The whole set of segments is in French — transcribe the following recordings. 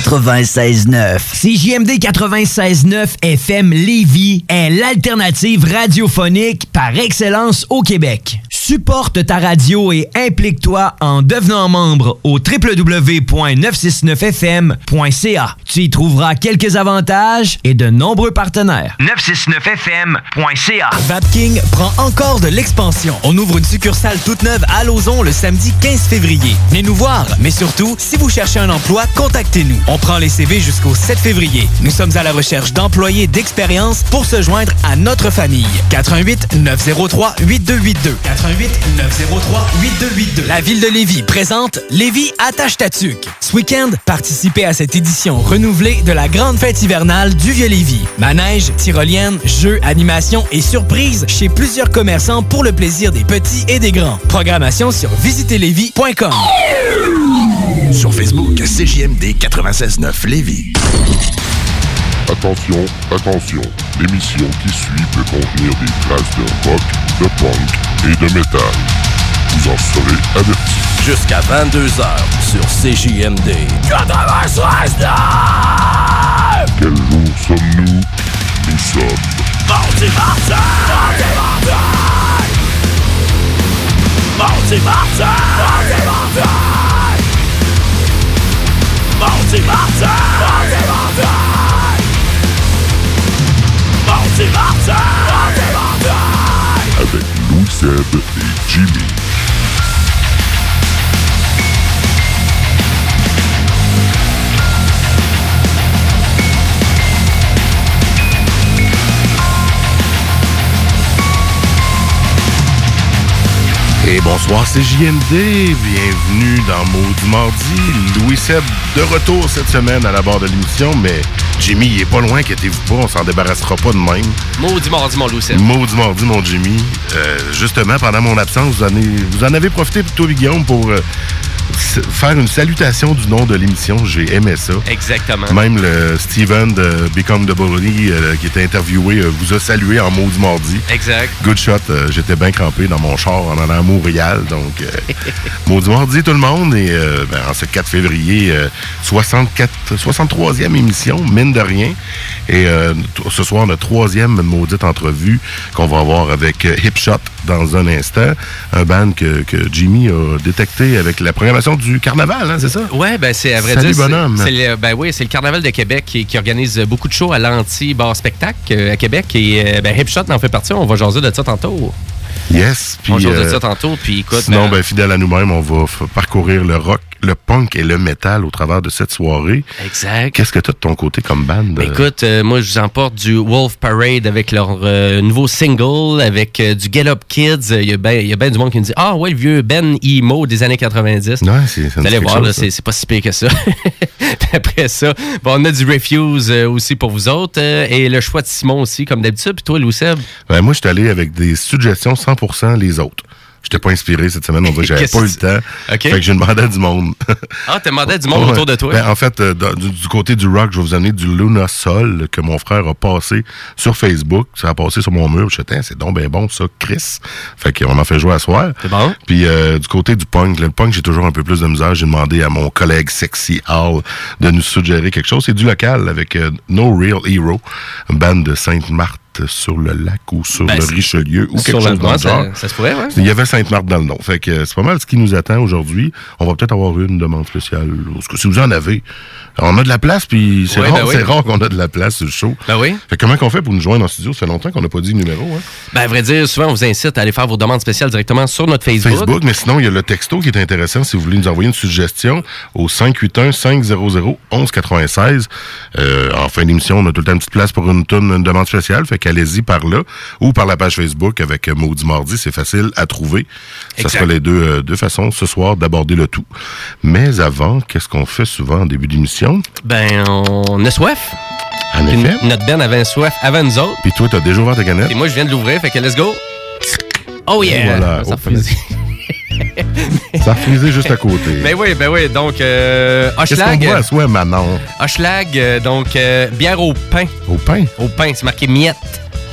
96.9. CJMD 96.9 FM Lévis est l'alternative radiophonique par excellence au Québec. Supporte ta radio et implique-toi en devenant membre au www.969fm.ca. Tu y trouveras quelques avantages et de nombreux partenaires. 969fm.ca. Vapking prend encore de l'expansion. On ouvre une succursale toute neuve à Lauson le samedi 15 février. Venez nous voir, mais surtout, si vous cherchez un emploi, contactez-nous. On prend les CV jusqu'au 7 février. Nous sommes à la recherche d'employés d'expérience pour se joindre à notre famille. 88 903 8282. 88 903 8282. La ville de Lévis présente Lévis attache ta tuque. Ce week-end, participez à cette édition renouvelée de la grande fête hivernale du Vieux Lévis. Manège, tyrolienne, jeux, animations et surprises chez plusieurs commerçants pour le plaisir des petits et des grands. Programmation sur visitezlévis.com. Sur Facebook, CJMD 96.9 Lévis. Attention, attention, l'émission qui suit peut contenir des traces de rock, de punk et de métal. Vous en serez avertis. Jusqu'à 22h sur CJMD. 96.9 Quel jour sommes-nous? Nous sommes Mardi Martin! Mardi Martin! Mardi Martin! Mardi Martin! Mardi Martin! Avec Louis Seb et Jimmy. Et bonsoir, c'est JMD. Bienvenue dans Maudit Mardi. Louis Seb de retour cette semaine à la barre de l'émission, mais Jimmy, il est pas loin, inquiétez-vous pas, on s'en débarrassera pas de même. Maudit mardi, mon Louis. Maudit Mardi, mon Jimmy. Euh, justement, pendant mon absence, vous en, avez, vous en avez profité, toi, Guillaume, pour euh, faire une salutation du nom de l'émission. J'ai aimé ça. Exactement. Même le Steven de Become the Bully, euh, qui était interviewé, euh, vous a salué en Maudit Mardi. Exact. Good shot. euh, J'étais bien crampé dans mon char en allant à Montréal. Donc, maudit mardi tout le monde. Et ben, en ce 4 février, euh, 64, 63e émission, mine de rien. Et ce soir, notre troisième maudite entrevue qu'on va avoir avec euh, Hipshot dans un instant. Un band que, que Jimmy a détecté avec la programmation du carnaval, hein, c'est ça? Ouais, ben c'est à vrai Salut, dire. c'est- bonhomme. C'est le, ben oui, c'est le Carnaval de Québec qui, qui organise beaucoup de shows à l'anti-bar spectacle euh, à Québec. Et euh, ben, Hipshot en fait partie. On va jaser de ça tantôt. Yes. on va puis, jaser de euh, ça tantôt. Puis écoute, Sinon, ben, ben, fidèle à nous-mêmes, on va parcourir le rock, le punk et le métal au travers de cette soirée. Exact. Qu'est-ce que tu as de ton côté comme band? Ben, écoute, euh, moi, je vous emporte du Wolf Parade avec leur euh, nouveau single, avec euh, du Get Up Kids. Il y a bien ben du monde qui me dit Ah, ouais, le vieux Ben Emo des années 90. Ouais, c'est Vous allez voir, c'est pas si pire que ça. Après ça, bon, on a du Refuse aussi pour vous autres. et le choix de Simon aussi, comme d'habitude. Puis toi, Louis. Ben, moi, je suis allé avec des suggestions 100% les autres. Je t'ai pas inspiré cette semaine, on dirait que j'avais pas eu le temps. Fait que j'ai demandé à du monde. Ah, t'as demandé à du monde autour de toi? Ben, en fait, euh, du côté du rock, je vais vous amener du Luna Sol que mon frère a passé sur Facebook. Ça a passé sur mon mur. Je disais, c'est donc ben bon, ça, Chris. Fait qu'on en fait jouer à soir. C'est bon? Puis euh, du côté du punk, le punk, j'ai toujours un peu plus de misère. J'ai demandé à mon collègue Sexy Hall de nous suggérer quelque chose. C'est du local avec euh, No Real Hero, une bande de Sainte-Marthe sur le lac ou sur Ben, le Richelieu ou quelque chose dans le ça- genre. ça se pourrait, ouais. Il y avait Sainte-Marthe dans le nom. Fait que euh, c'est pas mal ce qui nous attend aujourd'hui. On va peut-être avoir une demande spéciale. Parce que si vous en avez, on a de la place, puis c'est Ouais, rare, ben oui. rare qu'on a de la place sur le show. Ben oui. Fait que comment qu'on fait pour nous joindre en studio? Ça fait longtemps qu'on n'a pas dit le numéro. Hein? Ben, à vrai dire, souvent, on vous incite à aller faire vos demandes spéciales directement sur notre Facebook. Facebook, mais sinon, il y a le texto qui est intéressant si vous voulez nous envoyer une suggestion au 581-500-1196. Euh, en fin d'émission, on a tout le temps une petite place pour une, tonne, une demande spéciale, fait qu'allez-y par là ou par la page Facebook avec Maudit Mardi, c'est facile à trouver. Ça Exact. sera les deux, euh, deux façons ce soir d'aborder le tout. Mais avant, qu'est-ce qu'on fait souvent en début d'émission? Ben, on a soif. En effet. Notre Ben avait soif avant nous autres. Puis toi, t'as déjà ouvert ta canette? Et moi, je viens de l'ouvrir, fait que let's go. Oh yeah! Voilà. Ça Oh. Ça a frisé juste à côté. Ben oui, ben oui. Donc, euh, Qu'est-ce qu'on Hochelag. boit à soi, Manon? Hochelag, euh, donc, euh, bière au pain. Au pain? Au pain, c'est marqué miette.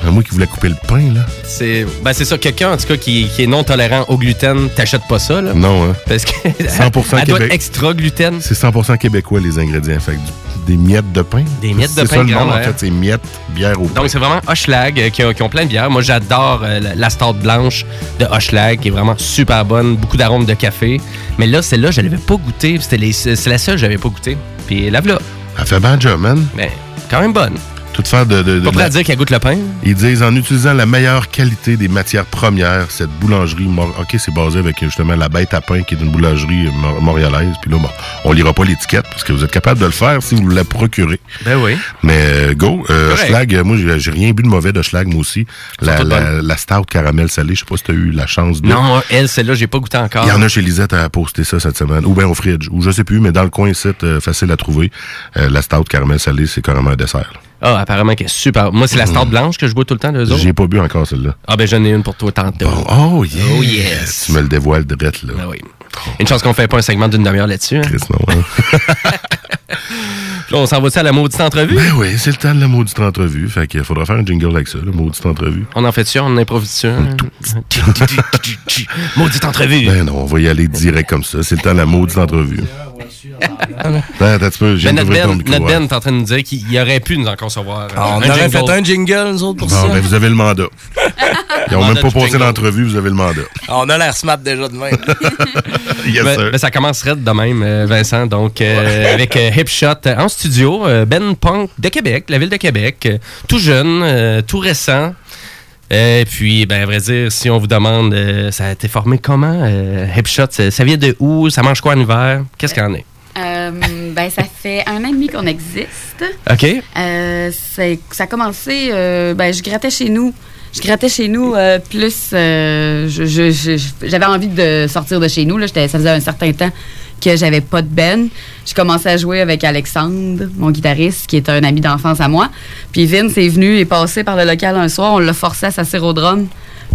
À moi qui voulais couper le pain, là. C'est ben, c'est ça, quelqu'un en tout cas qui, qui est non tolérant au gluten, t'achètes pas ça. Là, Non, hein. parce que 100% elle doit être Québec. extra gluten. C'est 100% québécois, les ingrédients. Fait que du- des miettes de pain. Des miettes de C'est pain ça le nom, en fait. C'est miettes, bière au pain. Donc c'est vraiment Hochelag euh, qui, ont- plein de bières. Moi j'adore euh, la, stout blanche de Hochelag qui est vraiment super bonne, beaucoup d'arômes de café. Mais là celle-là je l'avais pas goûtée, c'est la seule que j'avais pas goûtée. Puis la voilà, Elle fait bien job, man. mais quand même bonne. De... de, de Pas prêt la- à dire qu'elle goûte le pain. Ils disent en utilisant la meilleure qualité des matières premières, cette boulangerie, ok, c'est basé avec justement la bête à pain qui est une boulangerie mor- montréalaise. Puis là, bon, on lira pas l'étiquette parce que vous êtes capable de le faire si vous la procurez. Ben oui. Mais euh, go, euh. Schlag, euh, moi j'ai rien bu de mauvais de Schlag, moi aussi. La, la, la stout caramel salé, je sais pas si tu as eu la chance de. Non, elle celle-là j'ai pas goûté encore. Il y en a chez Lisette à poster ça cette semaine, ou bien au fridge, ou je sais plus, mais dans le coin ici, euh, facile à trouver. Euh, la stout caramel salé, c'est carrément un dessert. là. Ah apparemment qu'elle est super. Moi c'est la stout blanche que je bois tout le temps d'eux autres. J'ai pas bu encore celle-là. Ah ben j'en ai une pour toi tantôt. Bon, oh yeah! Oh, yes. Tu me le dévoiles direct, là. Ben oui. Une chance qu'on fait pas un segment d'une demi-heure là-dessus. hein. Chris, non, hein? Là, on s'en va-tu à la maudite entrevue? ben oui, c'est le temps de la maudite entrevue. Fait qu'il faudra faire un jingle avec ça, la maudite entrevue. On en fait sûr, on improvise dessus. hein? Maudite entrevue. Ben non, on va y aller direct comme ça. C'est le temps de la maudite entrevue. Un petit peu, j'ai Mais notre ouvert ton Ben, notre. Ben est en train de nous dire qu'il aurait pu nous en concevoir. Ah, on un aurait jingle. fait un jingle, nous autres, pour Bon, ça. ben vous avez le mandat. Ils ont Mandat même pas passé l'entrevue, vous avez le mandat. Ah, on a l'air smart déjà de même. Yes, Ben, sir. ben, ça commencerait de même, euh, Vincent. Donc, euh, avec euh, Hipshot euh, en studio, euh, Ben Punk de Québec, la ville de Québec, euh, tout jeune, tout récent. Et puis, ben, à vrai dire, si on vous demande, euh, ça a été formé comment, euh, Hipshot? Ça, ça vient de où? Ça mange quoi en hiver? Qu'est-ce qu'il y en est? Euh, ben, ça fait un an et demi qu'on existe. OK? Ça a commencé, ben, je grattais chez nous. Je grattais chez nous euh, plus. euh, j'avais envie de sortir de chez nous. Là. Ça faisait un certain temps que j'avais pas de ben. Je commençais à jouer avec Alexandre, mon guitariste, qui est un ami d'enfance à moi. Puis Vince est venu et passé par le local un soir. On l'a forcé à s'asseoir au drum.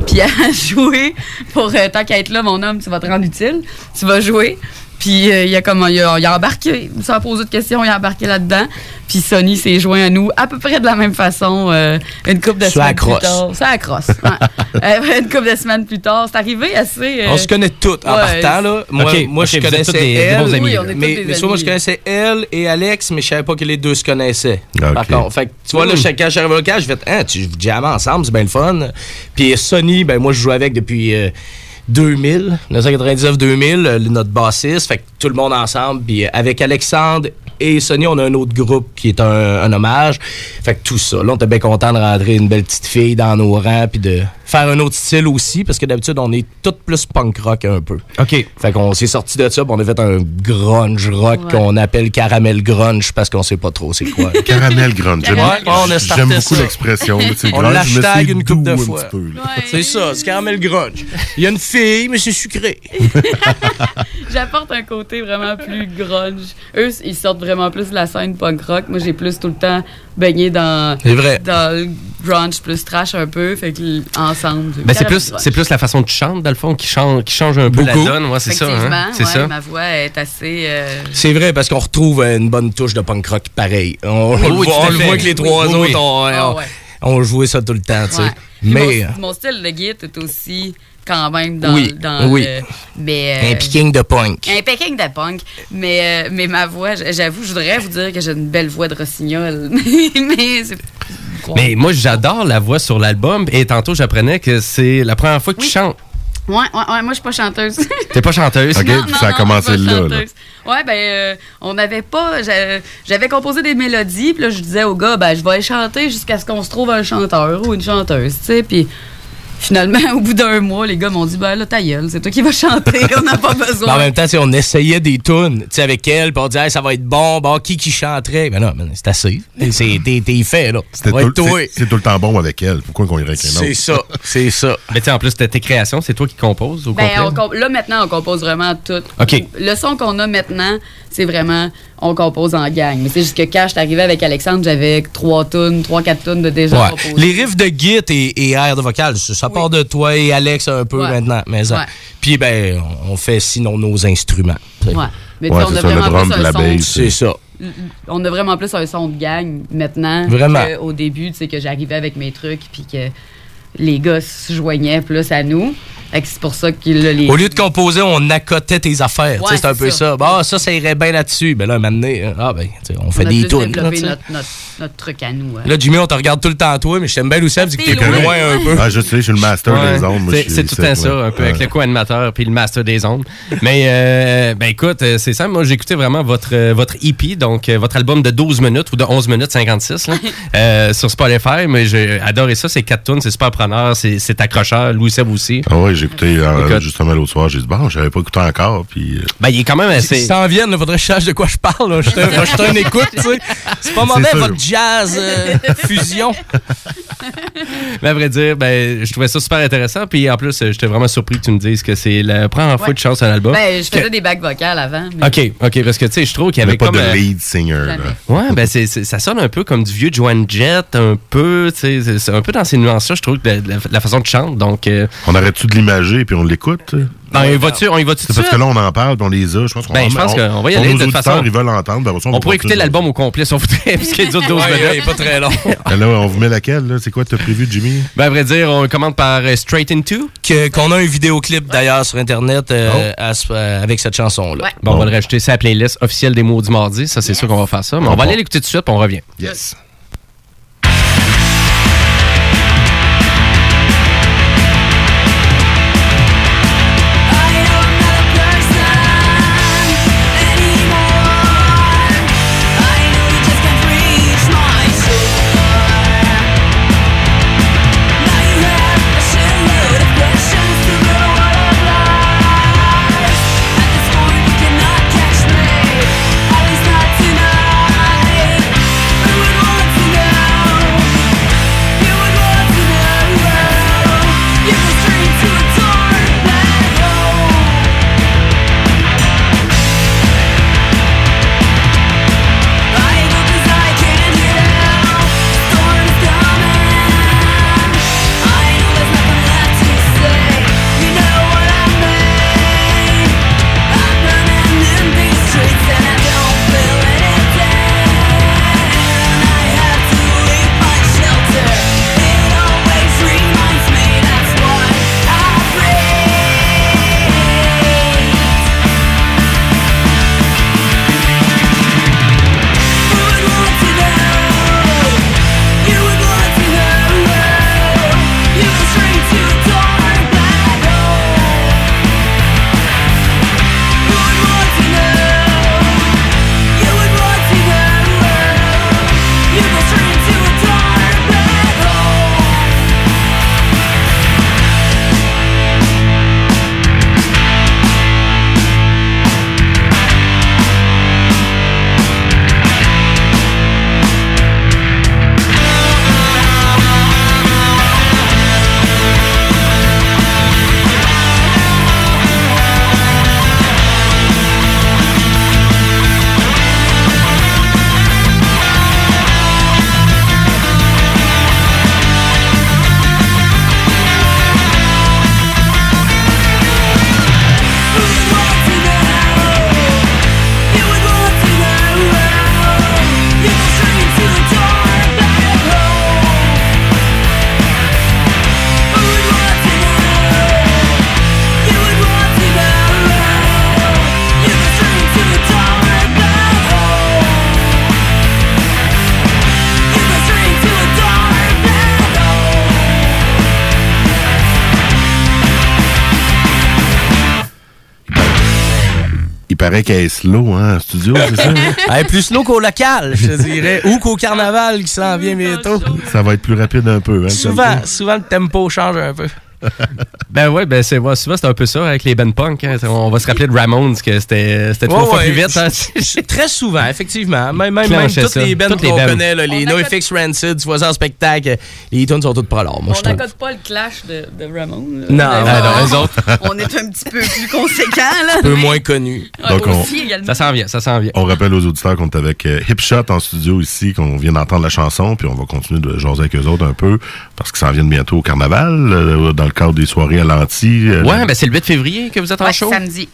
Puis à jouer pour euh, tant qu'à être là, mon homme, tu vas te rendre utile. Tu vas jouer. Puis euh, il, a comme, il, a, il a embarqué, sans poser de questions, il a embarqué là-dedans. Puis Sony s'est joint à nous à peu près de la même façon euh, une couple de semaines plus tard. Ça accrosse. une couple de semaines plus tard. C'est arrivé assez. euh, On se connaît toutes en ouais, partant, là. Moi, moi je connaissais tous des- des bons amis, Oui, là. on est tous mais soit moi, je connaissais elle et Alex, mais je savais pas que les deux se connaissaient. Ok. Par contre, fait que, tu vois, là, Hmm. je suis arrivé au local, je fait, ah, tu jammes ensemble, c'est bien le fun. Puis Sony, ben, moi, je joue avec depuis euh, 2000, 1999-2000, euh, notre bassiste, fait que tout le monde ensemble. Puis euh, avec Alexandre et Sony, on a un autre groupe qui est un, un hommage. Fait que tout ça, là, on était bien content de rentrer une belle petite fille dans nos rangs, puis de faire un autre style aussi, parce que d'habitude, on est tout plus punk rock un peu. OK. Fait qu'on s'est sorti de ça, puis on a fait un grunge rock Ouais. qu'on appelle caramel grunge parce qu'on sait pas trop c'est quoi. Caramel grunge. J'aime beaucoup l'expression. On l'hashtag une couple de fois. ouais. c'est ça, c'est caramel grunge. Il y a une fille, mais c'est sucré. J'apporte un côté vraiment plus grunge. Eux, ils sortent vraiment plus de la scène punk rock. Moi, j'ai plus tout le temps baigné dans, C'est vrai. dans le grunge plus trash un peu. Fait que ensemble. Ben, c'est plus, c'est plus la façon que tu chantes, dans le fond, qui change, qui change un peu Beaucoup. la donne. Ouais, c'est ça. Hein? C'est ouais, ça. ma voix est assez. euh, C'est vrai parce qu'on retrouve une bonne touche de punk rock pareil. On, on Oui, à on le voit que les trois Oui, autres oui. ont, Ah ont- ouais. ont joué ça tout le temps, tu sais. ouais. Puis Mais Mon, mon style de guide est aussi quand même dans, Oui, dans oui. le. Mais, euh, un picking de punk. Un picking de punk, mais, euh, mais ma voix, j'avoue, je voudrais vous dire que j'ai une belle voix de rossignol. mais c'est. Mais moi, j'adore la voix sur l'album. Et tantôt, j'apprenais que c'est la première fois que tu chantes. Ouais, ouais, ouais, moi, je suis pas chanteuse. T'es pas chanteuse? Ok, ça a commencé là, là. Ouais, ben, euh, on n'avait pas. j'a- J'avais composé des mélodies, puis là, je disais au gars, ben, je vais chanter jusqu'à ce qu'on se trouve un chanteur ou une chanteuse, tu sais, puis. Finalement, au bout d'un mois, les gars m'ont dit Ben là, ta gueule, c'est toi qui vas chanter, on n'a pas Mais en besoin. même temps, on essayait des tunes tu sais, avec elle, puis on disait Hey, ça va être bon, bon, qui qui chanterait? Ben non, mais c'est assez. C'est- T'es t'es fait, là. C'est- C'est tout le temps bon avec elle. Pourquoi qu'on irait avec? C'est ça, c'est ça. Mais tu sais, en plus tes créations, c'est toi qui composes au Ben, complet? on comp- là, maintenant, on compose vraiment tout. OK. Le son qu'on a maintenant, c'est vraiment, on compose en gang. Mais c'est juste que quand je suis arrivée avec Alexandre, j'avais trois tonnes, trois, quatre tonnes de déjà Ouais. Les riffs de git et, et air de vocal, ça, part de toi et Alex un peu Ouais. maintenant. Mais ça- Ouais. Puis, ben, on fait sinon nos instruments. Ouais. Mais Ouais, tu sais, on a vraiment plus un son- bass. C'est ça. on a vraiment plus un son de gang maintenant. Vraiment. Au début, tu sais, que j'arrivais avec mes trucs, puis que les gars se joignaient plus à nous. C'est pour ça que là, les. Au lieu de composer, on accotait tes affaires. Ouais, c'est un peu ça. ça. Bah, ça, ça irait bien là-dessus. Ben là, maintenant, ah, ben, on fait on a des tunes. là, notre, notre, notre truc à nous. hein. Là, Jimmy, on te regarde tout le temps, toi, mais je t'aime bien aussi, parce que t'es plus loin. un peu. Ah, je sais, je suis le master Ouais, des ondes. c'est- tout le temps ça, un peu avec Ouais. le co-animateur puis le master des ondes. Mais, euh, ben écoute, euh, c'est simple. Moi, j'ai écouté vraiment votre, euh, votre EP, donc euh, votre album de 12 minutes ou de 11 minutes 56 là, euh, sur Spotify. Mais j'ai adoré ça. C'est 4 tunes, c'est super preneur, c'est accrocheur. Louis Seb aussi. Ah j'ai écouté euh, Écoute. justement l'autre soir. J'ai dit, bon, j'avais pas écouté encore. Puis, euh, Ben, il est quand même assez. s'en viennent, il faudrait que je sache de quoi je parle. là. Je te- je te un écoute, tu sais. C'est pas mauvais, votre jazz euh, fusion. Mais à vrai dire, ben, je trouvais ça super intéressant. Puis en plus, j'étais vraiment surpris que tu me dises que c'est la première fois Ouais. que tu chantes un album. Ben, je faisais Que- des bacs vocales avant. mais- Ok, ok, parce que tu sais, je trouve qu'il y avait pas comme. de lead singer. là. Ouais, ben c'est, c'est- ça sonne un peu comme du vieux Joan Jett, un peu, tu sais, un peu dans ces nuances-là, je trouve, la, façon de chanter. Donc, euh, On arrête-tu de l'imager puis on l'écoute? on y va-tu, on y va-tu C'est parce que là, on en parle puis on les a. Je pense qu'on Ben, je pense qu'on va y aller, de toute façon. ils veulent ben, ça, On va pourrait écouter l'album au complet si on voudrait, puisqu'il dure 12 Ouais, minutes. ouais, pas très long. Ah, Là, on vous met laquelle? là? C'est quoi que tu as prévu, Jimmy? Ben, à vrai dire, on commande par euh, Straight Into. Que- Qu'on a un vidéoclip d'ailleurs sur Internet euh, à ce- euh, avec cette chanson-là. Ouais. Bon, on va le rajouter ça à la playlist officielle des mots du mardi. Ça, c'est sûr qu'on va faire ça. Mais on va aller l'écouter tout de suite, puis on revient. Yes. Qu'elle est slow, hein, en studio, c'est ça? Elle est plus slow qu'au local, je te dirais. Ou qu'au carnaval qui s'en vient bientôt. Ça va être plus rapide un peu, hein? Souvent, souvent, le tempo change un peu. Ben ouais, ben c'est ouais, souvent c'est un peu ça avec les Ben Punk. hein. On va se rappeler de Ramones que c'était c'était trois Ouais, fois ouais. plus vite. hein. Très souvent, effectivement. Même, même, même toutes ça. les bands les qu'on connaît, là, les NoFX Rancid, tu vois ça en spectacle, les tunes sont toutes pas là. Moi, On n'accorde pas le clash de, de Ramon. là. Non, bon, non, eux autres. On est un petit peu plus conséquents, là. Un peu moins connu. Donc, on-. Ça s'en vient, ça s'en vient. On rappelle aux auditeurs qu'on est avec euh, Hipshot en studio ici, qu'on vient d'entendre la chanson, puis on va continuer de jaser avec eux autres un peu, parce qu'ils s'en viennent bientôt au carnaval, euh, dans le cadre des soirées à l'anti. euh, Ouais, ben c'est le 8 février que vous êtes en Ouais, show. samedi.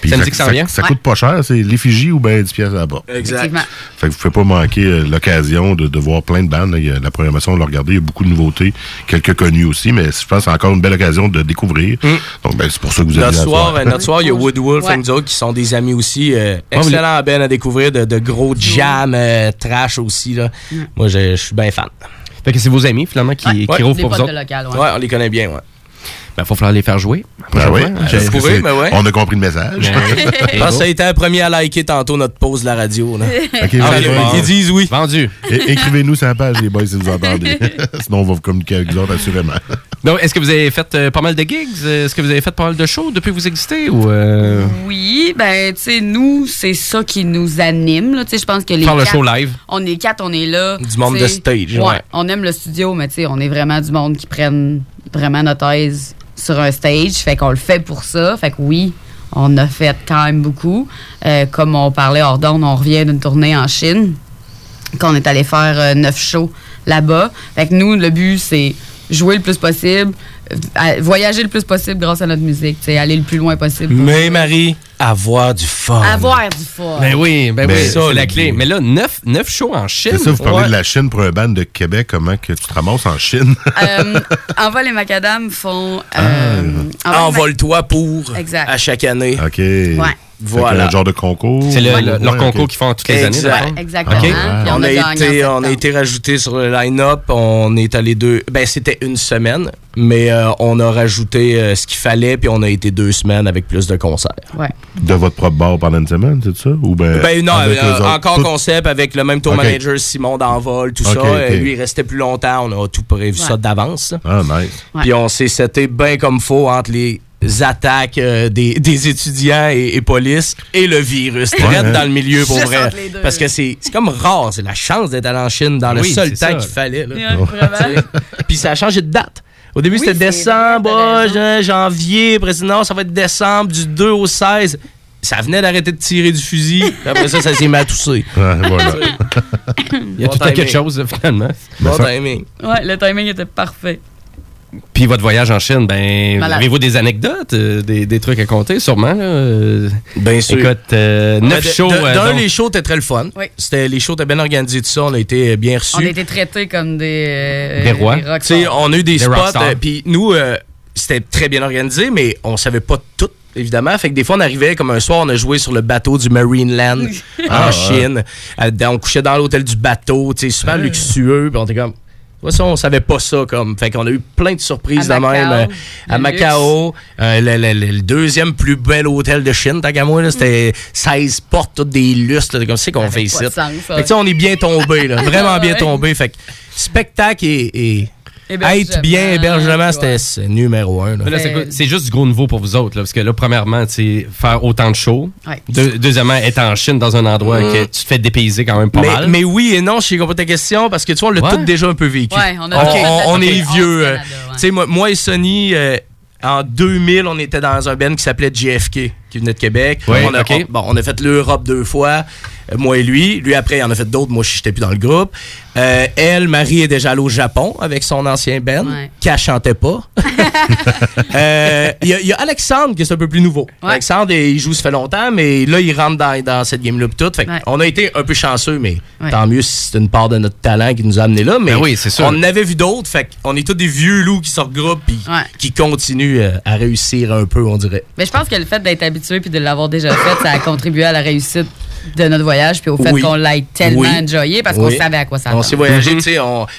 puis samedi ça, ça- vient. ça Ouais. coûte pas cher, c'est l'effigie ou bien 10 pièces là-bas. Exact. Effectivement. Fait que vous pouvez pas manquer euh, l'occasion de, de voir plein de bandes. Il y a la programmation, on l'a regardé, il y a beaucoup de nouveautés, quelques connus aussi, mais je pense que c'est encore une belle occasion de découvrir. Donc, ben, c'est pour ça que vous avez Notre la soir, euh, notre soir, il y a Woodwolf Ouais. et nous autres qui sont des amis aussi. euh, vous excellent Ben à découvrir, de, de gros jam euh, trash aussi. Là. Moi, je, je suis bien fan. Fait que c'est vos amis, finalement, qui, qui Ouais. rouvrent Des pour vous autres. local, ouais. Ouais, on les connaît bien, ouais. Ben, faut falloir les faire jouer. Ben oui, mais ouais. on a compris le message. Je pense que ça a été un premier à liker tantôt notre pause de la radio. Là. Ah, ils- allez voir. ils disent oui. Vendu. É- Écrivez-nous sur la page, les boys, si vous entendez. Sinon, on va vous communiquer avec vous autres, assurément. Donc, est-ce que vous avez fait euh, pas mal de gigs? Est-ce que vous avez fait pas mal de shows depuis que vous existez? Ou, euh, Oui, ben, tu sais, nous, c'est ça qui nous anime. là. Tu sais, je pense que les faire le show live? On est quatre, on est là. Du monde de stage, Ouais, ouais. On aime le studio, mais tu sais, on est vraiment du monde qui prennent vraiment notre aise sur un stage. Fait qu'on le fait pour ça. Fait que oui, on a fait quand même beaucoup. Euh, comme on parlait hors d'onde, on revient d'une tournée en Chine. Qu'on est allé faire euh, neuf shows là-bas. Fait que nous, le but, c'est jouer le plus possible, euh, voyager le plus possible grâce à notre musique, sais, aller le plus loin possible. Mais Marie, avoir du fun. Avoir du fun. Ben oui, ben Mais oui, ça, c'est la clé. Mais là, neuf, neuf shows en Chine. C'est ça, vous parlez Ouais. de la Chine pour un band de Québec, comment que tu te ramasses en Chine? Euh, Envol et Macadam font. euh, Envol et Envole-toi pour Exact. à chaque année. OK. Ouais. Voilà. Un genre de concours. C'est le- leur ouais, concours qu'ils font toutes les années. Exact. Mac- Exactement. On, a été, on a été rajouté sur le line-up. On est allé deux. Ben, c'était une semaine, mais euh, on a rajouté euh, ce qu'il fallait, puis on a été deux semaines avec plus de concerts. Ouais. De votre propre bar pendant une semaine, c'est ça? Ou ben, Ben non, euh, encore Tout- concept avec le même tour manager Simon d'Envol, tout ça. lui, il restait plus longtemps. On a tout prévu ça d'avance. Ah, nice. Puis on s'est seté bien comme faut entre les attaques euh, des, des étudiants et, et police et le virus. Ouais, hein. dans le milieu pour vrai. entre les deux, Parce que c'est c'est comme rare, c'est la chance d'être allé en Chine dans le seul temps qu'il fallait. là. Ouais, vraiment. Puis ça a changé de date. Au début, Oui, c'était décembre, janvier. Après, ça, non, ça va être décembre, du 2 au 16. Ça venait d'arrêter de tirer du fusil. Puis Après ça, ça s'est mis à tousser. Ouais, voilà. Il y a Bon tout à quelque chose, finalement. Bon timing. Ouais, le timing était parfait. Puis votre voyage en Chine, ben, avez-vous des anecdotes, euh, des, des trucs à compter, sûrement? Là, euh, Bien sûr. Écoute, euh, neuf de- shows. euh, D'un, donc- les shows étaient très le fun. Oui. C'était, les shows étaient bien organisés, tout ça. On a été bien reçus. On a été traités comme des. euh, Des rois. rockstars. Tu sais, on a eu des, Des spots, euh, puis nous, euh, c'était très bien organisé, mais on savait pas tout, évidemment. Fait que des fois, on arrivait, comme un soir, on a joué sur le bateau du Marineland en Ah. Chine. Euh, on couchait dans l'hôtel du bateau, tu sais, super luxueux, puis on était comme... On savait pas ça, comme. Fait qu'on a eu plein de surprises de même. Macao, euh, à Macao, euh, le, le- le- le deuxième plus bel hôtel de Chine, tant qu'à moi, c'était 16 portes, toutes des lustres, là, comme c'est qu'on fait ici. sens, ça. Fait que, on est bien tombé, vraiment bien Ouais. tombé. Fait que spectacle et, et être bien hébergement, ouais. c'était c'est numéro un. là. Mais là, c'est c'est juste du gros nouveau pour vous autres, là, parce que là, premièrement, tu sais, faire autant de shows. Ouais. Deux- deuxièmement, être en Chine dans un endroit Mm. que tu te fais dépayser quand même pas mais, mal. mais oui et non, je sais pas ta question parce que tu vois, on l'a Ouais. tout déjà un peu vécu. Ouais, on a est vieux. euh, sais, moi, moi et Sonny, euh, en 2000, on était dans un band qui s'appelait JFK, qui venait de Québec. Ouais, on, a, on- bon, on a fait l'Europe deux fois, euh, moi et lui. Lui, après, il en a fait d'autres. Moi, je n'étais plus dans le groupe. Euh, elle, Marie, est déjà allée au Japon avec son ancien band, Ouais. qui ne chantait pas. Euh, Il y, a- il y a Alexandre qui est un peu plus nouveau. Ouais. Alexandre, il joue, ça fait longtemps, mais là, il rentre dans, dans cette game-là tout. Fait Ouais. On a été un peu chanceux, mais Ouais. tant mieux si c'est une part de notre talent qui nous a amenés là. Mais Ben oui, c'est sûr. on en avait vu d'autres. Fait on est tous des vieux loups qui se regroupent Ouais. qui continuent euh, à réussir un peu, on dirait. Mais je pense que le fait d'être habitué puis de l'avoir déjà fait, ça a contribué à la réussite de notre voyage puis au fait Oui. qu'on l'ait tellement Oui. enjoyé parce Oui. qu'on savait à quoi ça On s'est voyagé, tu sais,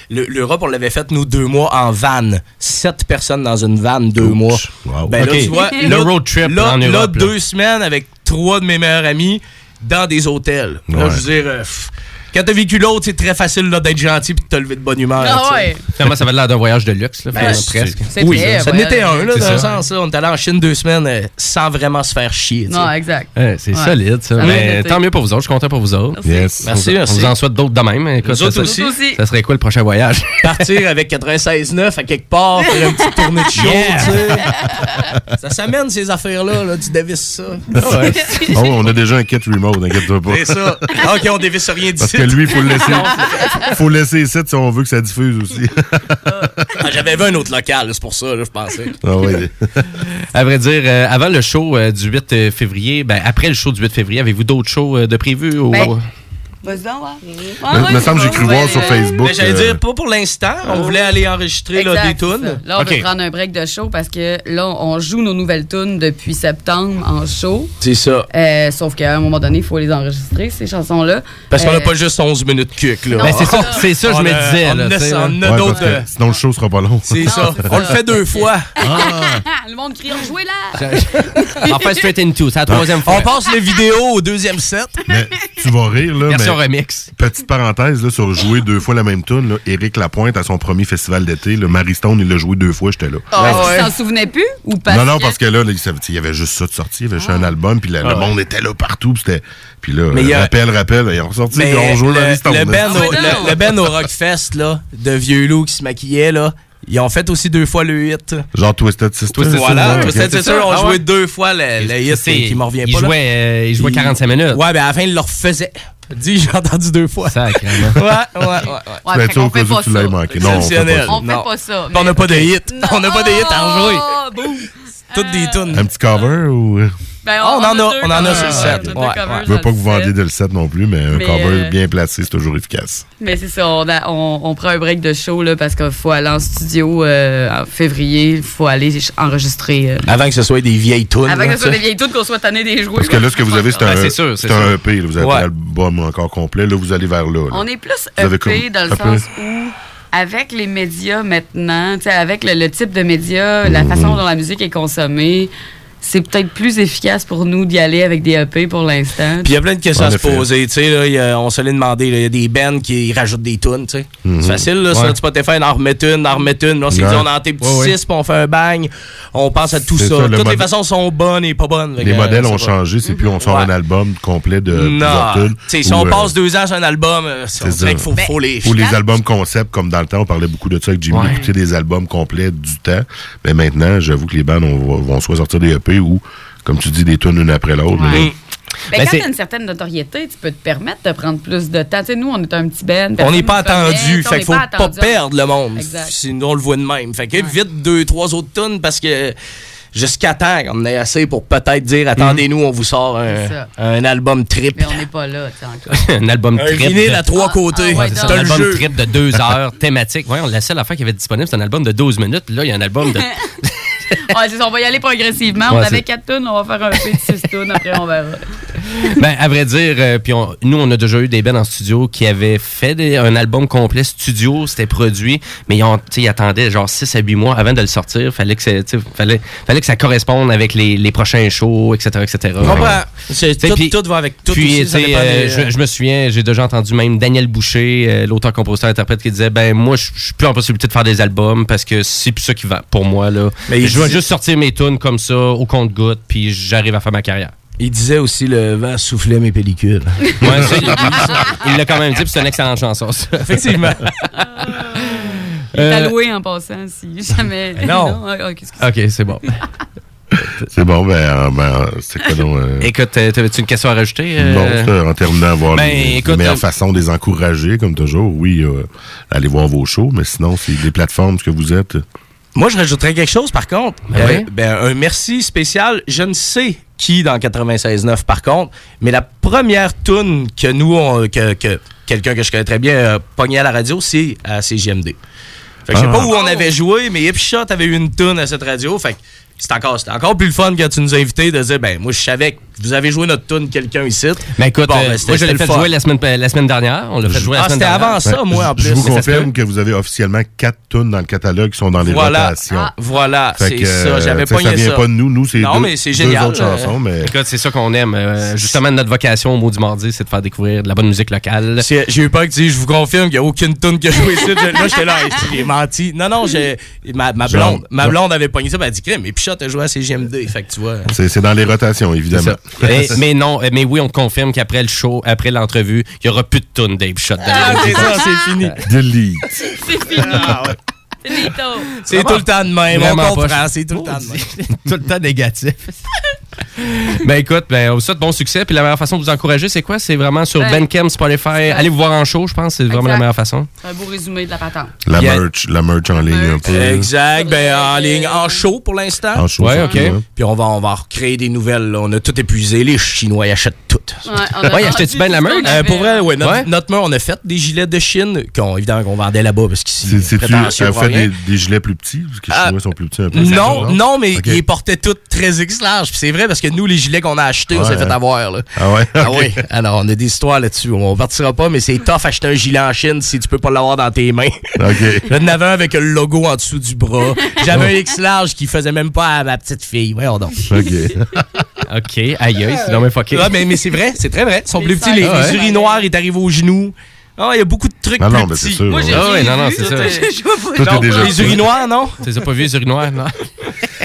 l'Europe, on l'avait fait, nous, deux mois en van. Sept personnes dans une van, deux mois. Wow. Ben là, tu vois, Le là, road trip là, en là, Europe, là. deux semaines avec trois de mes meilleurs amis dans des hôtels. Là, je veux dire, euh, pff, quand t'as vécu l'autre, c'est très facile là, d'être gentil puis de te lever de bonne humeur. Ah ouais. Finalement, ça va l'air d'un voyage de luxe, là, Ben, presque. C'est Oui, vrai, ça ouais. n'était un, là, C'est dans ça. le sens. là. On est allé en Chine deux semaines euh, sans vraiment se faire chier. tu sais. Non, exact. Ouais, c'est Ouais. solide, ça. Ça Mais été. tant mieux pour vous autres. Je suis content pour vous autres. Merci. Yes. Merci, on, merci. on vous en souhaite d'autres de même. Écoute, Nous ça, autres ça- aussi. Ça serait quoi le prochain voyage? Partir avec 96.9 à quelque part, faire une petite tournée de show, Yeah. tu sais. Ça s'amène ces affaires-là, là, tu dévisses ça. Oh, on a déjà un kit remote, inquiète-toi pas. C'est ça. OK, on dévisse rien Parce lui, il faut le laisser. faut le laisser ici si on veut que ça diffuse aussi. Ah, J'avais vu un autre local, c'est pour ça, là, je pensais. Ah ouais. À vrai dire, euh, avant le show euh, du 8 euh, février, ben, après le show du 8 février, avez-vous d'autres shows euh, de prévus? ou- Ben, Vas-y. Il me- semble que j'ai cru voir sur Facebook. Mais j'allais euh, dire, pas pour l'instant. On voulait aller enregistrer là, des tunes. Là, on OK. veut prendre un break de show parce que là, on joue nos nouvelles tunes depuis septembre en show. C'est ça. Euh, sauf qu'à un moment donné, il faut les enregistrer, ces chansons-là. Parce qu'on n'a Euh, pas juste 11 minutes cuc, là. Ben, c'est ça- c'est ça, je On me disais, On là, on a ouais, d'autres. euh, sinon, le show sera pas long. C'est ça. On le fait deux fois. le monde crie jouez là! Enfin, Straight Into, c'est la troisième fois. On passe les vidéos au deuxième set. Mais tu vas rire, là. Version remix. Petite parenthèse, là, sur jouer deux fois la même tune, là, Éric Lapointe, à son premier festival d'été, le Marie Stone, il l'a joué deux fois, j'étais là. Oh, Est-ce qu'il s'en souvenait plus ou pas? non, non, parce que là, là, il y avait juste ça de sorti, il y avait juste un album, puis le, le Ah ouais. monde était là partout, puis c'était... Puis là, Mais a- rappel, rappel, ils ont ressorti, on jouait le, Stone. le, là. ben au, Ah, ouais, le, le ben au Rockfest, là, de vieux loups qui se maquillaient, là, ils ont fait aussi deux fois le hit. Genre Twisted Sister. Twisted Voilà, ouais, Twisted Sister ont Ah joué ouais. deux fois le, le hit C'est- qui, qui me revient il pas. là. jouait, euh, il jouait Il- 45 minutes. Ouais, ben à la fin, il le refaisait. Dis, j'ai entendu deux fois. Sacrément. Ouais, ouais, ouais. ouais. Ouais, Ben, fait tu sais, qu'on au cas fait où pas ça. manqué. Non, on fait pas ça. On fait Non. pas ça. On n'a pas de hit. On n'a pas de hit à rejouer. Boum. Toutes des tunes. Un petit cover ou... Ben, Oh, on en a- deux on en a sur le set. Ouais, ouais. Je veux pas que vous vendiez de le set non plus, mais un cover euh, bien placé, c'est toujours efficace. Mais c'est ça, on, a- on, on prend un break de show là, parce qu'il faut aller en studio euh, en février. Il faut aller enregistrer. euh, Avant que ce soit des vieilles tunes. avant là, que ce soit des vieilles tunes, qu'on soit tanné des jouets. Parce que là, ce que vous avez, c'est un, c'est un. EP. là. Vous avez Ouais. l'album encore complet. Là, vous allez vers là. On est plus EP comme- dans le sens où, avec les médias maintenant, avec le, le type de médias, la façon dont la musique est consommée, c'est peut-être plus efficace pour nous d'y aller avec des EP pour l'instant. Puis il y a plein de questions En à se poser. Tu sais, là, il y a- on se l'est demandé. Il y a des bands qui rajoutent des tunes. tu sais. C'est facile, là, sur Ouais. Spotify, on en remet une, on en remet une. Là, on s'est Ouais. dit, on en tes petits Ouais, ouais. six, puis on fait un bang. On pense à tout C'est ça. ça, le Toutes les façons sont bonnes et pas bonnes. Les modèles ont pas- changé. C'est plus on sort Ouais. un album complet de Non. plusieurs tunes. Tu sais, si Ou, on euh, passe deux ans sur un album, euh, on C'est dirait ça. qu'il faut, faut les. Ou les albums concept, comme dans le temps, on parlait beaucoup de ça avec Jimmy, Ouais. d'écouter des albums complets du temps. Mais maintenant, j'avoue que les bands on- vont soit sortir des EP ou, comme tu dis, des tunes une après l'autre. Ouais. mais-. Ben, Ben, quand tu as une certaine notoriété, tu peux te permettre de prendre plus de temps. Tu sais, nous, on est un petit band. On n'est pas attendu. on Fait qu'il faut pas, perdre le monde. Exact. Sinon, on le voit de même. Fait que vite deux, trois autres tunes parce que jusqu'à temps qu'on ait assez pour peut-être dire attendez-nous, on vous sort un, un album trip. Mais on n'est pas là, tu sais, encore. un album Un trip. vinyle de- à trois Ah, côtés. ah ouais, C'est un album jeu. trip de deux heures, thématique. Voyons, la seule affaire qui avait disponible, c'est un album de 12 minutes. Puis là, il y a un album de. On va y aller progressivement. Ouais, on avait quatre tunes, on va faire un peu de six tunes, après on verra. ben, à vrai dire, euh, puis nous, on a déjà eu des bands en studio qui avaient fait des- un album complet studio, c'était produit, mais ils, ont, attendaient genre 6 à 8 mois avant de le sortir. Fallait que, fallait, fallait que ça corresponde avec les, les prochains shows, etc. etc. Tout, puis- tout va avec tout. Puis, aussi, euh, des- je, je me souviens, j'ai déjà entendu même Daniel Boucher, euh, l'auteur, compositeur, interprète, qui disait Ben, moi, je suis plus en possibilité de faire des albums parce que c'est plus ça qui va pour moi. Là. Mais je vais juste sortir mes tunes comme ça, au compte-goutte, puis j'arrive à faire ma carrière. Il disait aussi le vent soufflait mes pellicules. Ouais, ça, il l'a dit, ça. Il l'a quand même dit, puis c'est une excellente chanson, ça. Effectivement. Il est Euh, alloué en passant, si jamais. Non. Ah, ok, c'est bon. C'est bon, ben, euh, ben c'est quoi donc? euh, Écoute, t'avais-tu une question à rajouter? euh? Non, en terminant, voir ben, les, les écoute, meilleures euh, façons de les encourager, comme toujours. Oui, euh, allez voir vos shows, mais sinon, c'est des plateformes ce que vous êtes. Moi, je rajouterais quelque chose, par contre. Ben Euh, oui. ben, un merci spécial. Je ne sais qui dans 96.9, par contre, mais la première tune que nous, on- que, que quelqu'un que je connais très bien a pogné à la radio, c'est à CGMD. Fait que je sais Ah. pas où on avait joué, mais Hipshot avait eu une tune à cette radio. Fait que c'est encore, c'était encore plus le fun quand tu nous as invités de dire, ben, moi, je savais que vous avez joué notre tune quelqu'un ici. Ben écoute, Bon, euh, ben, moi je l'ai fait fun. jouer la semaine, la semaine dernière. On l'a fait jouer la Ah, semaine c'était dernière. avant ça, moi, en je, plus. je vous confirme que vous avez officiellement quatre tunes dans le catalogue qui sont dans les Voilà. rotations. Ah, voilà, c'est que, ça. J'avais ça vient pas de nous. Nous, c'est Non, deux, mais c'est deux génial, autres euh, chansons. Mais Écoute, c'est ça qu'on aime. Euh, justement, notre vocation au mot du mardi, c'est de faire découvrir de la bonne musique locale. J'ai eu peur que tu dises, je vous confirme qu'il n'y a aucune tune qui a joué ici. Je- Là, j'étais là, j'ai menti. Non, non, j'ai- ma, ma blonde, ma blonde avait pogné ça, elle a dit, crème, mais Pichot a joué à CGMD. Fait que tu vois. c'est c'est dans les rotations, évidemment. Mais, mais non, euh, mais oui, on confirme qu'après le show, après l'entrevue, il n'y aura plus de tune Dave Shot. dans Ah, les c'est ça, c'est fini. Delete. C'est fini. C'est tout le temps de même, Vraiment on comprend, pas. c'est tout le temps de même. tout le temps négatif. ben écoute, ben, on vous souhaite bon succès. Puis la meilleure façon de vous encourager, c'est quoi? C'est vraiment sur Ouais. Bandcamp, Spotify. Allez vous voir en show, je pense. C'est vraiment la meilleure façon. C'est un beau résumé de la patente. La Yeah. merch, la merch en ligne un peu. Exact, ben en ligne, en show pour l'instant. En show, Ouais, ok. Puis on va, on va recréer des nouvelles. là. On a tout épuisé. Les Chinois, ils achètent tout. Ouais, on a Ouais, achètes-tu bien de la qu'on Euh, pour vrai, ouais, notre, Ouais. notre on a fait des gilets de Chine, qu'on, évidemment qu'on vendait là-bas parce qu'ici, C'est- C'est-tu, fait des, des gilets plus petits? Parce que les Ah, Chinois sont plus petits un peu. Non, non, mais ils les portaient tous très X large. Puis c'est vrai parce que nous, les gilets qu'on a achetés, on s'est fait avoir. Là. Ah ouais? Ah oui, alors on a des histoires là-dessus. On partira pas, mais c'est tough acheter un gilet en Chine si tu peux pas l'avoir dans tes mains. OK. J'en avais un avec le logo en dessous du bras. J'avais un X large qui faisait même pas à ma petite fille. Voyons donc. OK. OK. Aïe, aïe, c'est donc fucké. Ah, mais, mais c'est vrai, c'est très vrai. Ils sont plus petits. Les, les Ah ouais. urinoirs, ils t'arrivent aux genoux. Ah, il y a beaucoup de trucs Non, plus non, mais c'est petits. sûr. Moi, j'ai ouais. Ah ouais, non, non, vu, c'est ça. Tout est déjà les urinoirs, non? Tu les as pas vus, les urinoirs, non?